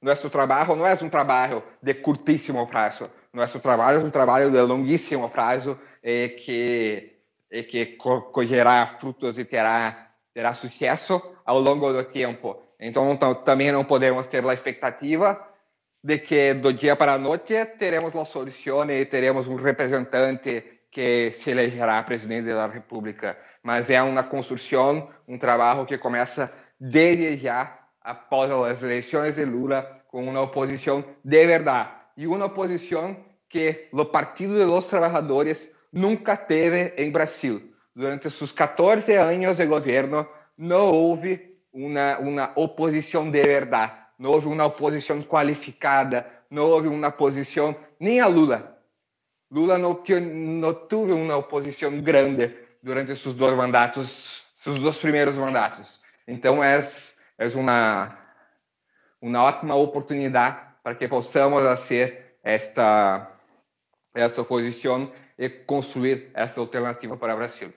Speaker 2: nosso trabalho não é um trabalho de curtíssimo prazo, nosso trabalho é um trabalho de longuíssimo prazo e que, e que colherá frutos e terá, terá sucesso ao longo do tempo. Então, também não podemos ter a expectativa de que do dia para a noite teremos a solução e teremos um representante que se elegerá presidente da República. Mas é uma construção, um trabalho que começa desde já, após as eleições de Lula, com uma oposição de verdade e uma oposição que o Partido dos Trabalhadores nunca teve em Brasil. Durante seus 14 anos de governo, não houve uma, uma oposição de verdade, não houve uma oposição qualificada, não houve uma oposição nem a Lula. Lula não, não teve uma oposição grande durante seus dois mandatos, seus dois primeiros mandatos. Então, é, é uma, uma ótima oportunidade para que possamos fazer esta, esta oposición y construir esta alternativa para Brasil.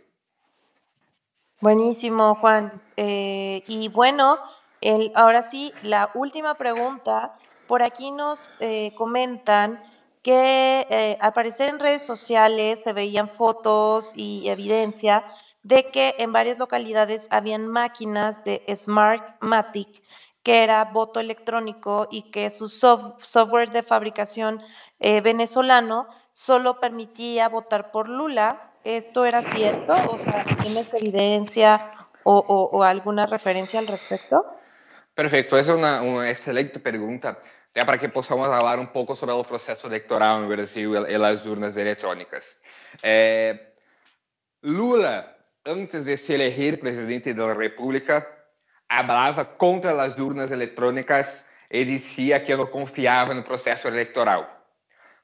Speaker 1: Buenísimo, Juan. Eh, y bueno, El, ahora sí, la última pregunta. Por aquí nos eh, comentan que eh, al parecer en redes sociales se veían fotos y evidencia de que en varias localidades habían máquinas de Smartmatic, que era voto electrónico y que su software de fabricación eh, venezolano solo permitía votar por Lula. ¿Esto era cierto? O sea, ¿tienes evidencia o, alguna referencia al respecto?
Speaker 2: Perfeito, essa é uma, excelente pergunta, até para que possamos falar um pouco sobre o processo eleitoral no Brasil e as urnas eletrônicas. É, Lula antes de se elegir presidente da República, falava contra as urnas eletrônicas e dizia que não confiava no processo eleitoral.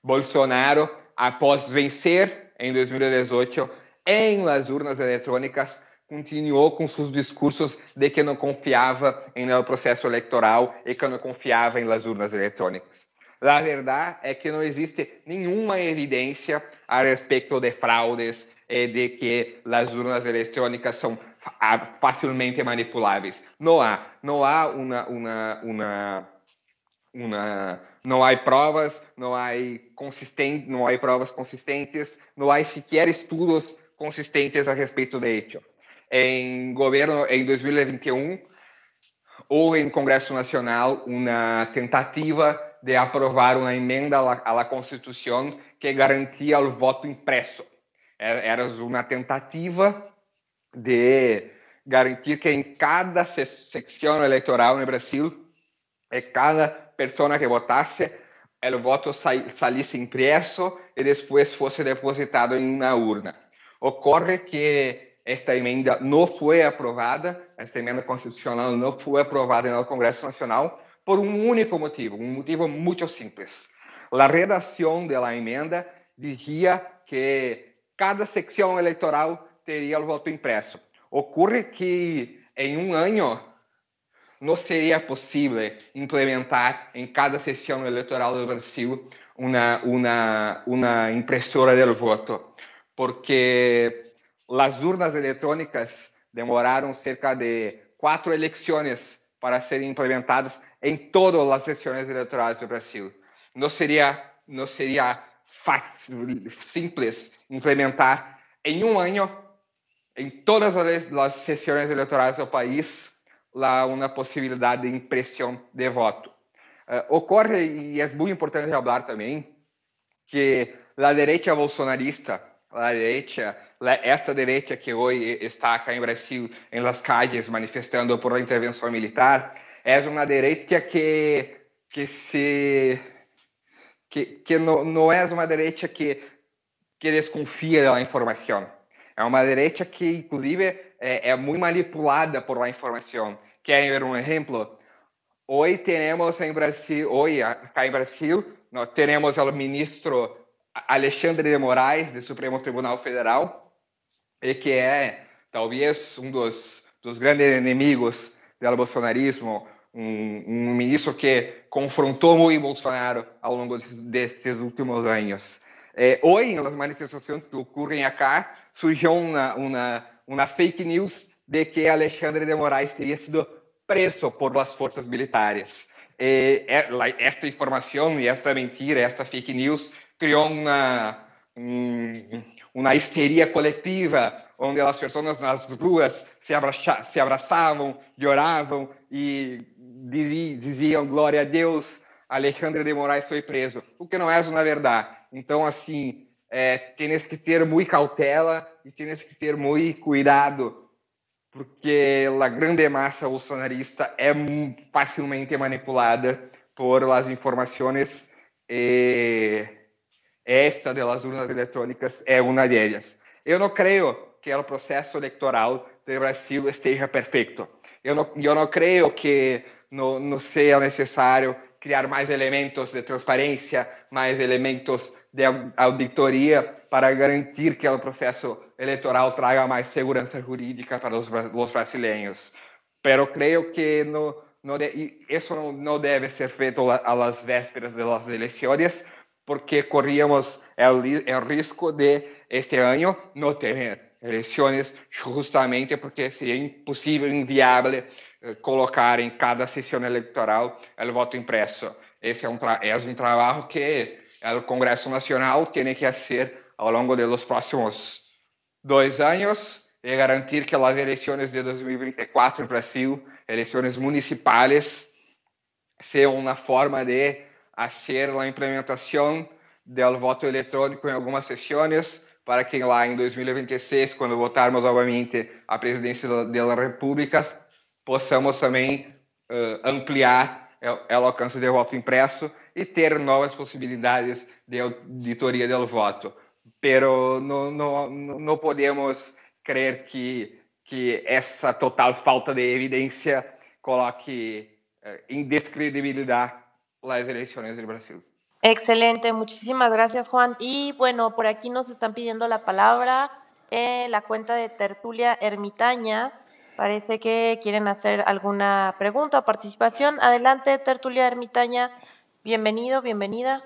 Speaker 2: Bolsonaro, após vencer em 2018 em las urnas eletrônicas, continuou com seus discursos de que não confiava em no processo eleitoral e que não confiava em las urnas eletrônicas. A verdade é que não existe nenhuma evidência a respeito de fraudes, é de que as urnas eletrônicas são facilmente manipuláveis. Não há, não há uma, uma, uma, uma não há provas, não há consistente, não há provas consistentes, não há sequer estudos consistentes a respeito de isso. Em governo em 2021 houve em Congresso Nacional uma tentativa de aprovar uma emenda à Constituição que garantia o voto impresso era uma tentativa de garantir que em cada secção eleitoral no Brasil, cada pessoa que votasse, o voto salisse impresso e depois fosse depositado em uma urna. Ocorre que esta emenda não foi aprovada, esta emenda constitucional não foi aprovada no Congresso Nacional por um único motivo, um motivo muito simples. A redação da emenda dizia que cada secção eleitoral teria o voto impresso. Ocorre que em um ano não seria possível implementar em cada sessão eleitoral do Brasil uma, uma, uma impressora do voto, porque as urnas eletrônicas demoraram cerca de quatro eleições para serem implementadas em todas as sessões eleitorais do Brasil. Não seria, não seria fácil, simples implementar em um ano, em todas as sessões eleitorais do país, lá uma possibilidade de impressão de voto. Uh, ocorre, e é muito importante falar também, que a direita bolsonarista, a direita, esta direita que hoje está aqui em Brasil, em las calles, manifestando por a intervenção militar, é uma direita que, que se que, que não, não é uma direita que que desconfia da informação. É uma direita que, inclusive, é, é muito manipulada por a informação. Querem ver um exemplo? Hoje temos em Brasil, hoje acá em Brasil, nós temos o ministro Alexandre de Moraes, do Supremo Tribunal Federal, e que é talvez um dos, dos grandes inimigos do bolsonarismo, um, um ministro que confrontou muito Bolsonaro ao longo desses últimos anos. Hoy en las manifestaciones que ocurren acá surgió una, una, una fake news de que Alexandre de Moraes teria sido preso por las fuerzas militares. Eh, esta informação e esta mentira, esta fake news criou uma, um, uma histeria coletiva, onde as pessoas nas ruas se, abraça, se abraçavam, choravam e diziam glória a Deus, Alexandre de Moraes foi preso, o que não é na verdade. Então, assim, é, tens que ter muito cautela e tens que ter muito cuidado, porque a grande massa bolsonarista é facilmente manipulada por as informações esta das urnas eletrônicas é uma delas. Eu não creio que o processo eleitoral do Brasil esteja perfeito. Eu não, eu não creio que não, não seja necessário criar mais elementos de transparência, mais elementos de auditoria para garantir que o processo eleitoral traga mais segurança jurídica para os, os brasileiros. Pero creio que de, isso não, não, deve ser feito às vésperas das eleições, porque corríamos o, o risco de este ano não ter eleições, justamente porque seria impossível, inviável eh, colocar em cada sessão eleitoral o voto impresso. Esse é um, é um trabalho que o Congresso Nacional tem que fazer ao longo dos próximos dois anos e garantir que as eleições de 2024 no Brasil, eleições municipais, sejam uma forma de fazer a implementação do voto eletrônico em algumas sessões para que lá em 2026, quando votarmos novamente a presidência da República, possamos também uh, ampliar o alcance do voto impresso e ter novas possibilidades de auditoria do voto. Pero não, não, não podemos crer que, que essa total falta de evidência coloque uh, descredibilidade as eleições do Brasil.
Speaker 1: Excelente, muchísimas gracias Juan. Y bueno, por aquí nos están pidiendo la palabra en la cuenta de Tertulia Ermitaña. Parece que quieren hacer alguna pregunta o participación. Adelante, Tertulia Ermitaña. Bienvenido, bienvenida.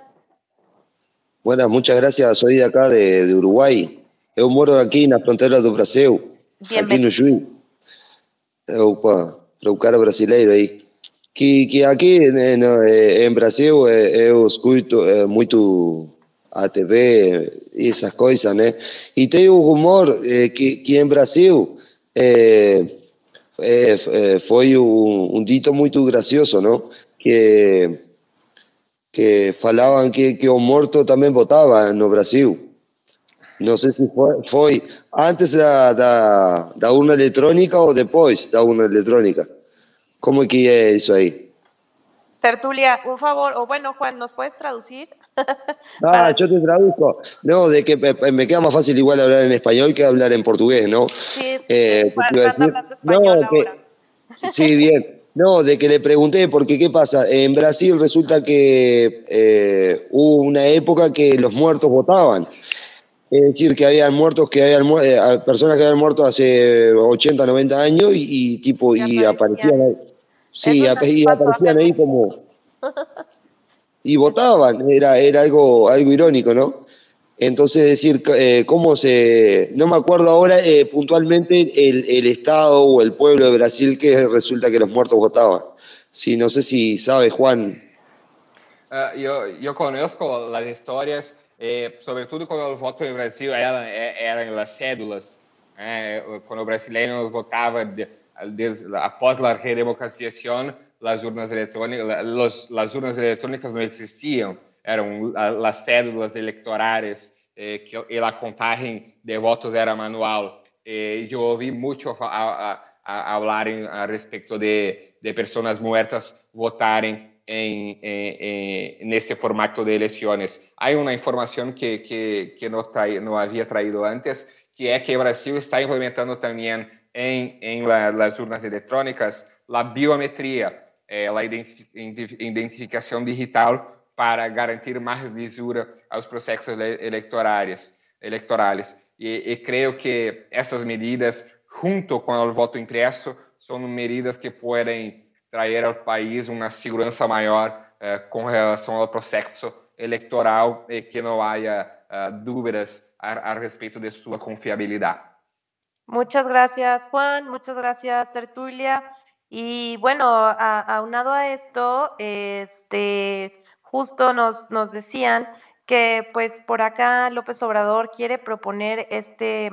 Speaker 3: Buenas, muchas gracias. Soy de acá, de, Uruguay. Yo moro aquí en la frontera do Brasil, Bienvenido. aqui no Juiz. Eu, para o cara brasileiro aí. Que, que aqui né, em Brasil eu escuto muito a TV e essas coisas, né? E tem o rumor que, que em Brasil é, é, foi um, um, dito muito gracioso, não? Que, que falavam que, que o morto também votava no Brasil. Não sei se foi, foi antes da, da, da urna eletrônica ou depois da urna eletrônica. ¿Cómo que es eso ahí?
Speaker 1: Tertulia, un favor, o bueno, Juan, ¿nos puedes traducir?
Speaker 3: ah, yo te traduzco. No, de que me queda más fácil igual hablar en español que hablar en portugués, ¿no? Sí,
Speaker 1: eh, decir, no,
Speaker 3: que, sí, bien. No, de que le pregunté, porque ¿qué pasa? En Brasil resulta que eh, hubo una época que los muertos votaban. Es decir, que habían muertos, que habían eh, personas que habían muerto hace 80, 90 años y, tipo y, aparecían, sí, y aparecían ahí como y votaban, era, era algo, algo irónico, ¿no? Entonces decir eh, cómo se, no me acuerdo ahora eh, puntualmente el, el, estado o el pueblo de Brasil que resulta que los muertos votaban. Sí, no sé si sabe Juan.
Speaker 2: Uh, yo, yo conozco las historias é, sobretudo quando o voto no Brasil era, é, eram as cédulas, é, quando o brasileiro votava de, de, após a redemocratização, as urnas eletrônicas, as urnas eletrônicas não existiam, eram as cédulas eleitorais eh, que a contagem de votos era manual. E eu ouvi muito a, a, a, falar a respeito de, de pessoas mortas votarem en, ese formato de elecciones. Hay una información que, que, que traí, no, había traído antes, que es que Brasil está implementando también en la, las urnas electrónicas la biometría, eh, la identificación digital para garantir más lisura a los procesos electorales. electorales. Y, y creo que essas medidas, junto com o voto impresso, são medidas que podem trazer ao país uma segurança maior eh, com relação ao processo eleitoral e que não haja uh, dúvidas a, a, respeito de sua confiabilidade.
Speaker 1: Muchas gracias, Juan. Muchas gracias, Tertulia. Y bueno, aunado a esto, este, justo nos, nos decían que pues por acá López Obrador quiere proponer este,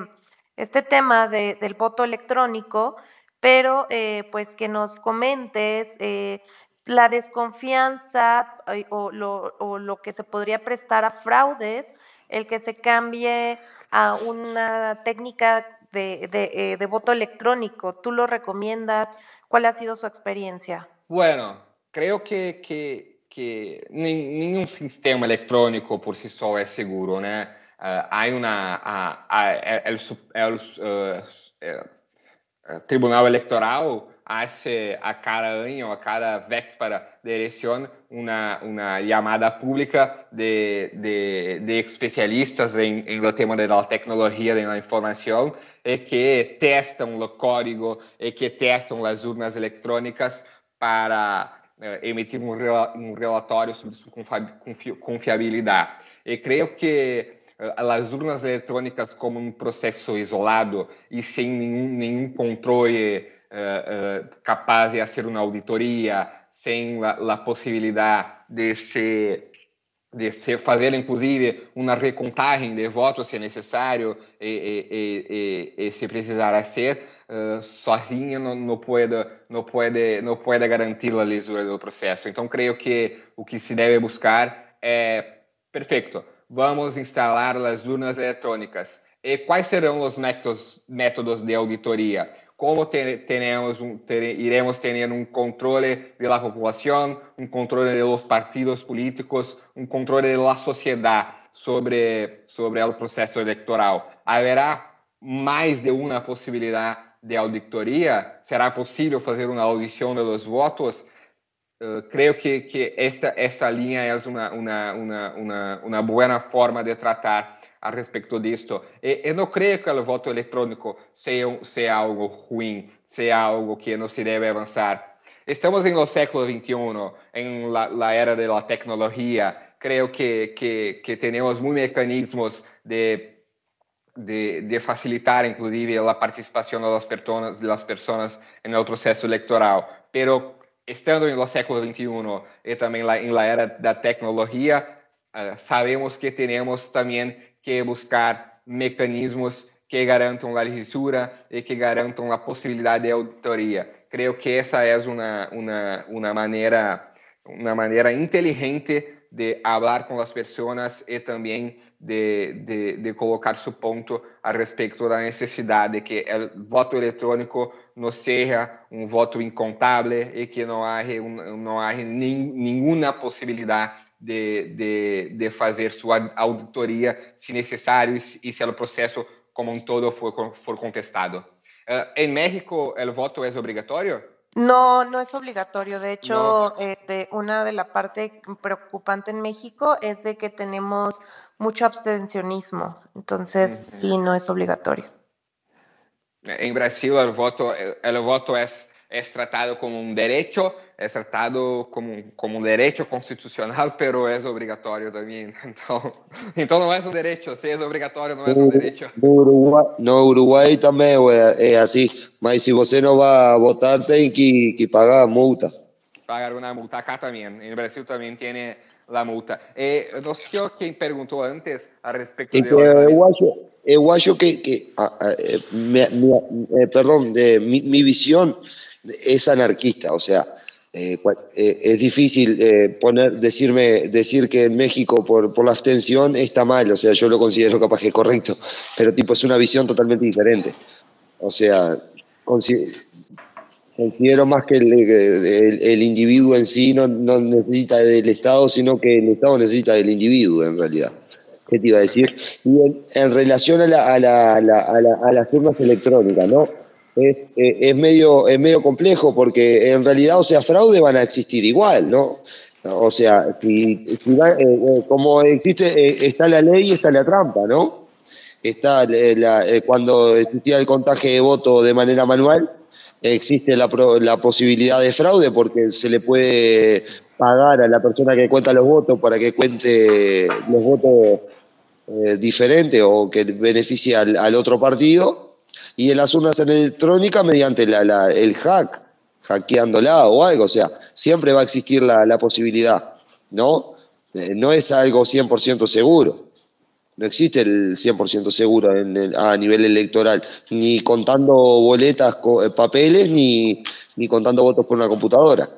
Speaker 1: este tema de, del voto electrónico pero eh, pues que nos comentes eh, la desconfianza eh, o lo, o lo, que se podría prestar a fraudes, el que se cambie a una técnica de, de, de voto electrónico. ¿Tú lo recomiendas? ¿Cuál ha sido su experiencia?
Speaker 2: Bueno, creo que, que, que nenhum sistema eletrônico por si só é seguro, né? Uh, uma, há, há, é, é, é, Eh, Tribunal Electoral hace a cada año, a cada véspera de elección, una, una llamada pública de, de, de especialistas en, en, el tema de la tecnología de la información y que testan el código y que testan las urnas electrónicas para eh, emitir un relatório sobre su confiabilidad. Y creo que eh, as urnas eletrônicas como um processo isolado e sem nenhum, nenhum controle capaz de fazer uma auditoria, sem a possibilidade de se de se fazer inclusive uma recontagem de votos se necessário e, e, e, e se precisar ser uh, sozinha não, não pode não pode não pode garantir a lisura do processo. Então creio que o que se deve buscar é perfeito vamos instalar as urnas eletrônicas. E quais serão os métodos métodos de auditoria como ter, teremos un, ter, iremos tener un controle de la población, un controle de los partidos políticos, un controle de la sociedad sobre, sobre el proceso electoral. ¿Habrá más de una posibilidad de auditoría? ¿Será posible hacer una audición de los votos? Uh, creio que, que esta, esta linha é uma, uma, uma, uma, uma boa forma de tratar a respeito disto. E, eu não creio que o voto eletrônico seja, seja algo ruim, seja algo que não se deve avançar. Estamos no século XXI, em la, la era da tecnologia. Creio que, que, que temos muitos mecanismos de de, de, facilitar inclusive a participação das pessoas, das pessoas no processo eleitoral. Pero estando no século XXI e também em la era da tecnologia, uh, sabemos que temos também que buscar mecanismos que garantam a lisura e que garantam a possibilidade de auditoria. Creio que essa é uma, uma, uma maneira uma maneira inteligente de falar com as pessoas e também de, de, de, colocar seu ponto a respeito da necessidade de que o voto eletrônico não seja um voto incontável e que não haja, não haja nenhuma possibilidade de, de, de fazer sua auditoria, se necessário, e se o processo como um todo for, for contestado. Uh, ¿En México el voto es obligatorio?
Speaker 1: No, no es obligatorio. De hecho, no. este, una de la parte preocupante en México es de que tenemos mucho abstencionismo. Entonces, uh -huh. sí, no es obligatorio.
Speaker 2: En Brasil el voto, el voto es, es tratado como un derecho é tratado como, como um direito constitucional, pero é obrigatório também. Então, então não é um direito, se é obrigatório, não é um direito.
Speaker 3: No Uruguai, no Uruguai também é, é assim, mas se você não vai votar, tem que, que pagar multa.
Speaker 2: Pagar uma multa acá também. No Brasil também tem a multa. E, não sei quem perguntou antes a respeito de...
Speaker 3: Eu acho, eu acho que, que ah, eh, mi, mi, eh, perdón, de, mi, mi visión es anarquista, o sea, Eh, eh, es difícil eh, poner, decirme, decir que en México por, por, la abstención está mal, o sea, yo lo considero capaz que correcto, pero tipo es una visión totalmente diferente. O sea, considero, considero más que el, el, el, individuo en sí no, no, necesita del Estado, sino que el Estado necesita del individuo en realidad. ¿Qué te iba a decir? Y en, en relación a, la, a, la, a, la, a, las firmas electrónicas, ¿no? Es, eh, es, medio, es medio complejo porque en realidad, o sea, fraude van a existir igual, ¿no? O sea, si, eh, eh como existe, está la ley y está la trampa, ¿no? Está la, cuando existía el contaje de voto de manera manual, existe la, la posibilidad de fraude porque se le puede pagar a la persona que cuenta los votos para que cuente los votos diferentes o que beneficie al, al otro partido y en las urnas electrónicas mediante la, el hack, hackeándola o algo, o sea, siempre va a existir la, la posibilidad, ¿no? Eh, no es algo 100% seguro. No existe el 100% seguro a nivel electoral, ni contando boletas, eh, papeles, ni, ni contando votos por una computadora.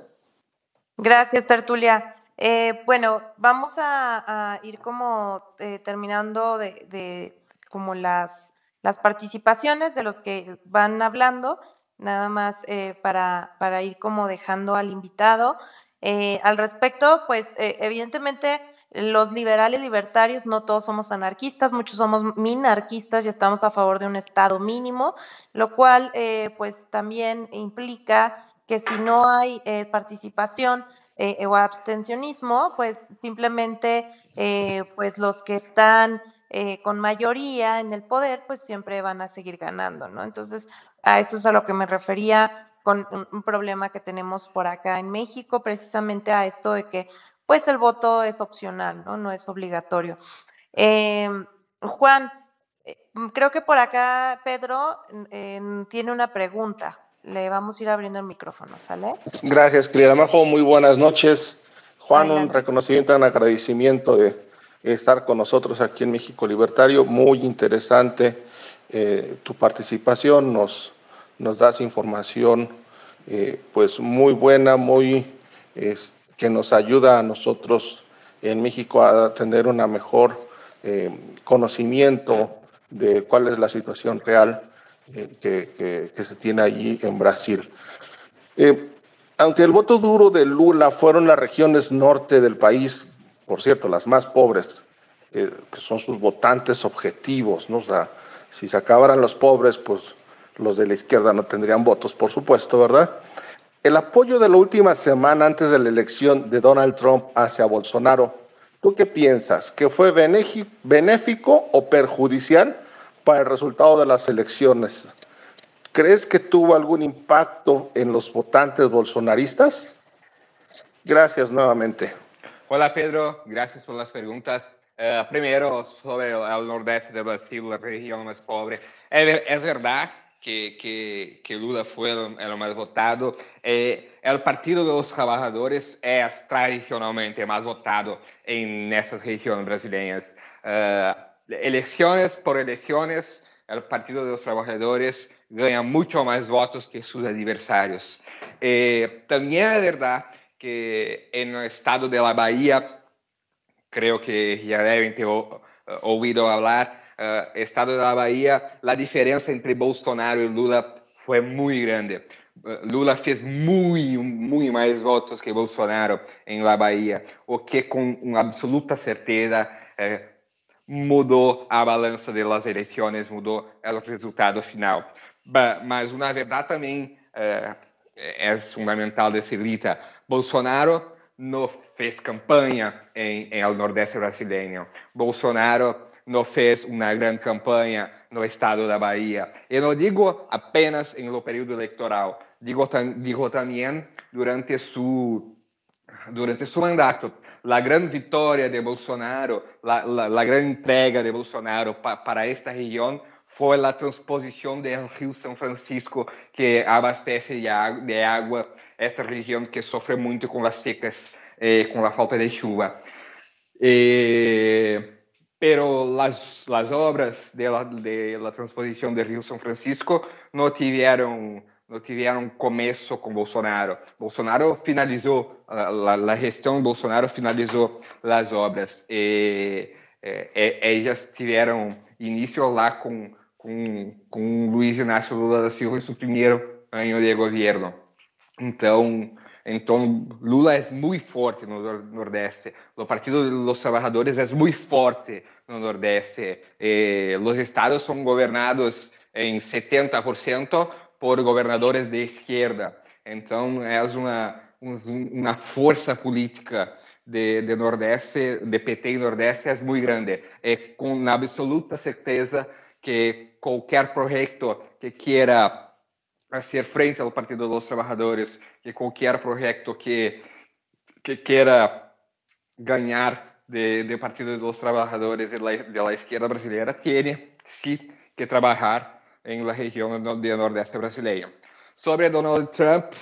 Speaker 1: Gracias, Tertulia. Eh, bueno, vamos a, ir como terminando de, de, como las las participaciones de los que van hablando, nada más eh, para, para, ir como dejando al invitado. Eh, al respecto, pues eh, evidentemente los liberales libertarios no todos somos anarquistas, muchos somos minarquistas y estamos a favor de un Estado mínimo, lo cual eh, pues también implica que si no hay participación o abstencionismo, pues simplemente pues los que están eh, con mayoría en el poder, pues siempre van a seguir ganando, ¿no? Entonces, a eso es a lo que me refería con un, un problema que tenemos por acá en México, precisamente a esto de que, pues, el voto es opcional, ¿no? No es obligatorio. Eh, Juan, eh, creo que por acá Pedro tiene una pregunta. le vamos a ir abriendo el micrófono, ¿sale?
Speaker 4: Gracias, querida Majo. Muy buenas noches. Juan, un reconocimiento, un agradecimiento de estar con nosotros aquí en México Libertario. Muy interesante eh, tu participación. Nos, nos das información eh, pues muy buena, muy que nos ayuda a nosotros en México a tener una mejor eh, conocimiento de cuál es la situación real que, que, se tiene allí en Brasil. Aunque el voto duro de Lula fueron las regiones norte del país, por cierto, las más pobres, que son sus votantes objetivos, ¿no? O sea, si se acabaran los pobres, pues los de la izquierda no tendrían votos, por supuesto, ¿verdad? El apoyo de la última semana antes de la elección de Donald Trump hacia Bolsonaro, ¿tú qué piensas? ¿Que fue benéfico o perjudicial para el resultado de las elecciones? ¿Crees que tuvo algún impacto en los votantes bolsonaristas? Gracias nuevamente.
Speaker 2: Hola Pedro, gracias por las preguntas. Uh, primero, sobre el nordeste de Brasil, la región más pobre. Es, es verdad que, que, que, Lula fue el, el más votado. Eh, el Partido de los Trabajadores es tradicionalmente más votado en esas regiones brasileñas. Uh, elecciones por elecciones, el Partido de los Trabajadores gana mucho más votos que sus adversarios. Eh, también es verdad que en el estado de la Bahía, creo que ya deben ter oído hablar, uh, estado de la Bahía, la diferencia entre Bolsonaro y Lula fue muy grande. Uh, Lula fez muy, muy más votos que Bolsonaro en la Bahía, o que una absoluta certeza uh, mudou a balança das eleições, mudou o resultado final. Mas uma verdade também é, é fundamental desse lita. Bolsonaro não fez campanha em, em Nordeste brasileiro. Bolsonaro não fez uma grande campanha no estado da Bahia. Eu não digo apenas em no período eleitoral, digo, digo também durante su durante su mandato. La gran vitória de Bolsonaro, la, la, la gran entrega de Bolsonaro pa, para esta região foi a transposição do Rio São Francisco, que abastece de água esta região que sofre muito com as secas, eh, com a falta de chuva. Eh, pero las, las obras de la, de la transposición del Río São Francisco no tiveram no tiveram começo com Bolsonaro. Bolsonaro finalizou, a, a gestão Bolsonaro finalizou as obras e, e, e elas tiveram início lá com com, com Luiz Inácio Lula da Silva em seu primeiro ano de governo. Então, então Lula é muito forte no Nordeste. O Partido dos Trabalhadores é muito forte no Nordeste. Os estados são governados em 70% por governadores de esquerda. Então, é uma, uma força política de, de Nordeste, de PT e Nordeste, é muito grande. É com absoluta certeza que qualquer projeto que queira fazer frente ao Partido dos Trabalhadores, que qualquer projeto que, que ganhar de, de Partido dos Trabalhadores e da esquerda brasileira, tem sim que trabalhar em la região do Nordeste brasileiro. Sobre Donald Trump,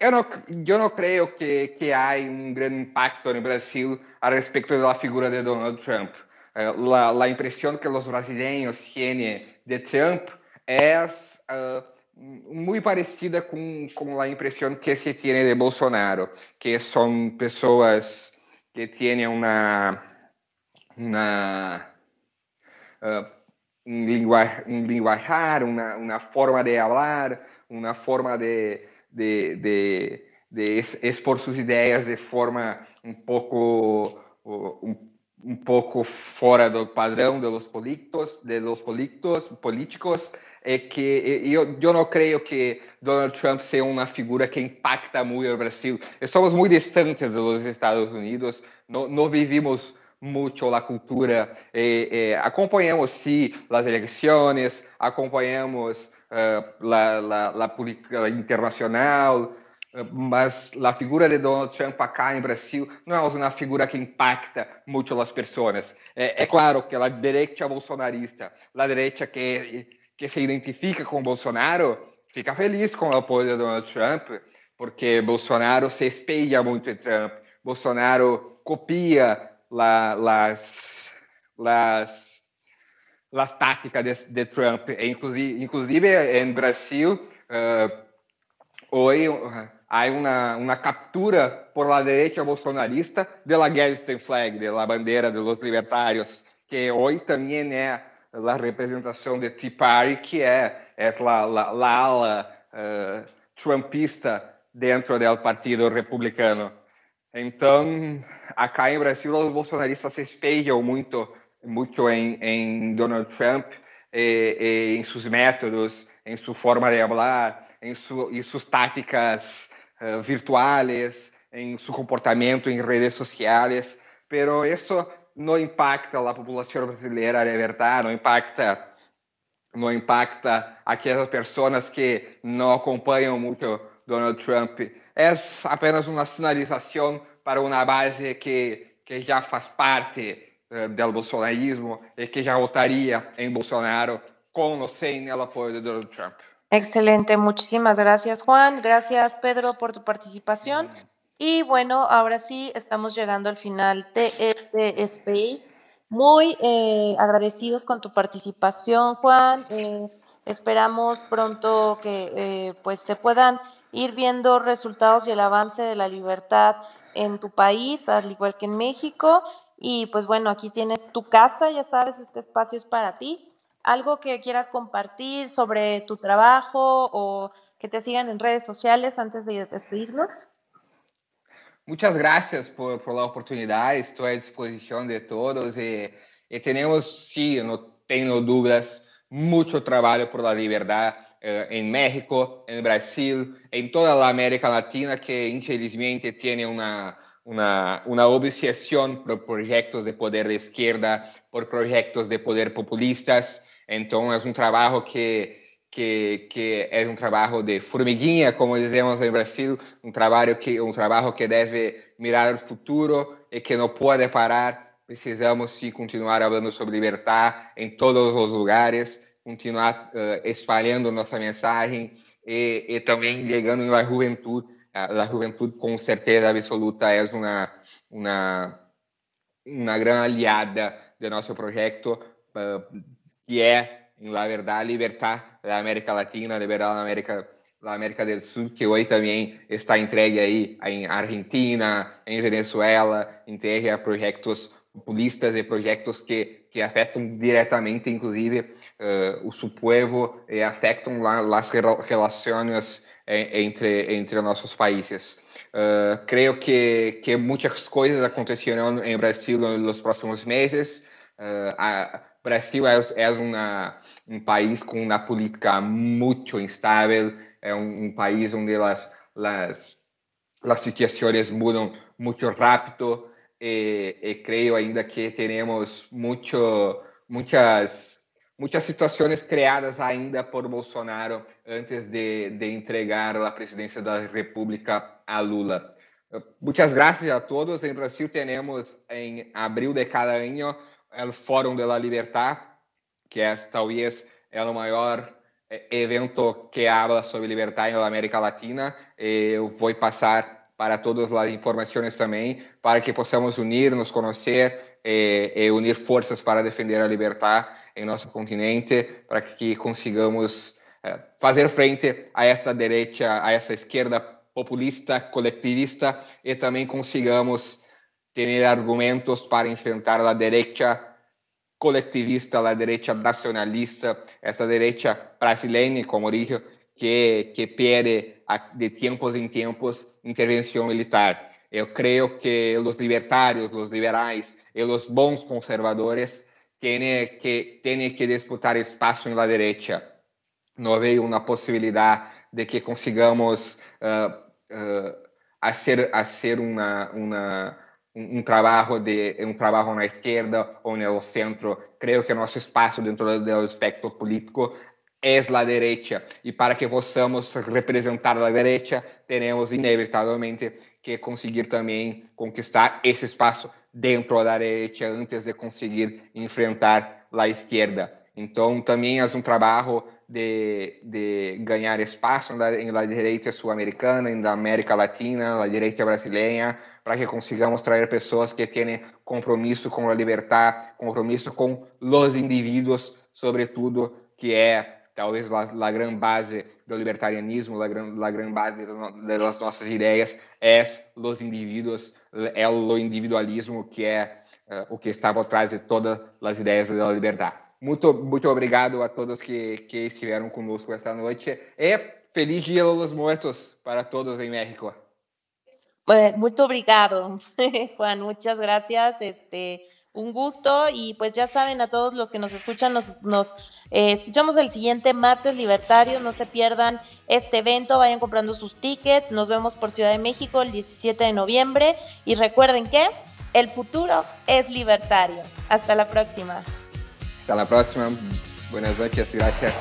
Speaker 2: eu não, eu não creio que, que há um grande impacto no Brasil a respeito da figura de Donald Trump. Eh, la, la, que los brasileños tienen de Trump es uh, muy parecida con, con, la impresión que se tiene de Bolsonaro, que son personas que tienen una, una uh, lenguaje, un lenguajar, una, una, forma de hablar, una forma de, de, de, de expor sus ideas de forma un poco... Un, um pouco fora do padrão dos políticos, de los políticos, políticos é que eu, eu não creio que Donald Trump seja uma figura que impacta muito o Brasil. Estamos muito distantes dos Estados Unidos, não, vivimos muito a cultura, eh, eh, acompanhamos sim as eleições, acompanhamos uh, a, a, a política internacional, mas a figura de Donald Trump acá em Brasil não é uma figura que impacta muito as pessoas. É, é claro que a direita bolsonarista, a direita que que se identifica com Bolsonaro fica feliz com o apoio de Donald Trump, porque Bolsonaro se espelha muito em Trump. Bolsonaro copia la, las, las, las táticas de, de Trump. Inclusive, inclusive em Brasil, uh, hoje há uma, uma captura por la derecha bolsonarista de la Gettysburg Flag, de la bandeira dos libertários, que hoje também é a representação de Tea Party, que é, é la, la ala uh, trumpista dentro do Partido Republicano. Então, acá em Brasil, os bolsonaristas se espelham muito, muito em, em Donald Trump, e, e, em seus métodos, em sua forma de falar, em, su, em suas táticas uh, virtuais, em seu comportamento em redes sociais. Pero isso não impacta a população brasileira de verdade, não impacta não impacta aquelas pessoas que não acompanham muito Donald Trump. É apenas uma sinalização para uma base que, que já faz parte uh, do bolsonarismo e que já votaria em Bolsonaro com ou sem o apoio de Donald Trump.
Speaker 1: Excelente, muchísimas gracias Juan, gracias Pedro por tu participación. Y bueno, ahora sí estamos llegando al final de este space. Muy eh, agradecidos con tu participación, Juan. Eh, esperamos pronto que eh, pues se puedan ir viendo resultados y el avance de la libertad en tu país, al igual que en México. Y pues bueno, aquí tienes tu casa, ya sabes, este espacio es para ti. ¿Algo que quieras compartir sobre tu trabajo o que te sigan en redes sociales antes de despedirnos?
Speaker 2: Muchas gracias por, la oportunidad. Estoy a disposición de todos y, y tenemos, sí, no tengo dudas, mucho trabajo por la libertad eh, en México, en Brasil, en toda la América Latina que infelizmente tiene una, una, una obsesión por proyectos de poder de izquierda, por proyectos de poder populistas. Entonces es un trabajo que que, que é um trabalho de formiguinha, como dizemos em Brasil, um trabalho que um trabalho que deve mirar o futuro e que não pode parar. Precisamos sim continuar falando sobre libertar em todos os lugares, continuar uh, espalhando nossa mensagem e, e também chegando na juventude. A juventude, com certeza absoluta, é uma uma uma grande aliada do nosso projeto, uh, que é na verdade, libertar a América Latina, liberar a América, a América do Sul, que hoje também está entregue aí em Argentina, em Venezuela, entregue a projetos populistas e projetos que, que afetam diretamente, inclusive, uh, seu povo e afetam as relações entre, entre nossos países. Uh, creio que, que muitas coisas acontecerão em Brasil nos próximos meses. Uh, a, Brasil é, é uma, um país com uma política muito instável, é um, um país onde as, as, as situações mudam muito rápido e, e creio ainda que teremos muito, muitas muitas situações criadas ainda por Bolsonaro antes de, de entregar a presidência da República a Lula. Muitas graças a todos. Em Brasil, temos em abril de cada ano o Fórum de la Libertad, que é talvez é o maior eh, evento que habla sobre libertad na América Latina. Eu vou passar para todas as informações também, para que possamos unir, nos conhecer e, e unir forças para defender a liberdade em nosso continente, para que consigamos eh, fazer frente a esta direita, a essa esquerda populista, colectivista, e também consigamos ter argumentos para enfrentar a direita colectivista, a direita nacionalista, essa direita brasileira, como dije, que, que pede de tempos em tempos intervenção militar. Eu creio que os libertários, os liberais e os bons conservadores têm que, têm que disputar espaço na direita. Não vejo uma possibilidade de que consigamos uh, uh, a ser, a ser uma, uma um, trabalho de um trabalho na esquerda ou no centro. Creio que nosso espaço dentro do espectro político é a direita e para que possamos representar a direita, teremos inevitavelmente que conseguir também conquistar esse espaço dentro da direita antes de conseguir enfrentar a esquerda. Então, também é um trabalho de, de ganhar espaço na direita sul-americana, na América Latina, na direita brasileira, para que consigamos trazer pessoas que têm compromisso com a liberdade, compromisso com os indivíduos, sobretudo, que é talvez a, grande base do libertarianismo, a grande, a grande base das nossas ideias é os indivíduos, é o individualismo que é uh, o que está por trás de todas as ideias da liberdade. Muito, muito obrigado a todos que, que estiveram conosco essa noite e feliz Dia dos Mortos para todos em México.
Speaker 1: Muito obrigado, Juan. Muchas gracias. Este, un gusto y pues ya saben a todos los que nos escuchan, nos, nos eh, escuchamos el siguiente martes libertario, no se pierdan este evento, vayan comprando sus tickets, nos vemos por Ciudad de México el 17 de noviembre y recuerden que el futuro es libertario. Hasta la próxima.
Speaker 2: Hasta la próxima. Buenas noches. Gracias.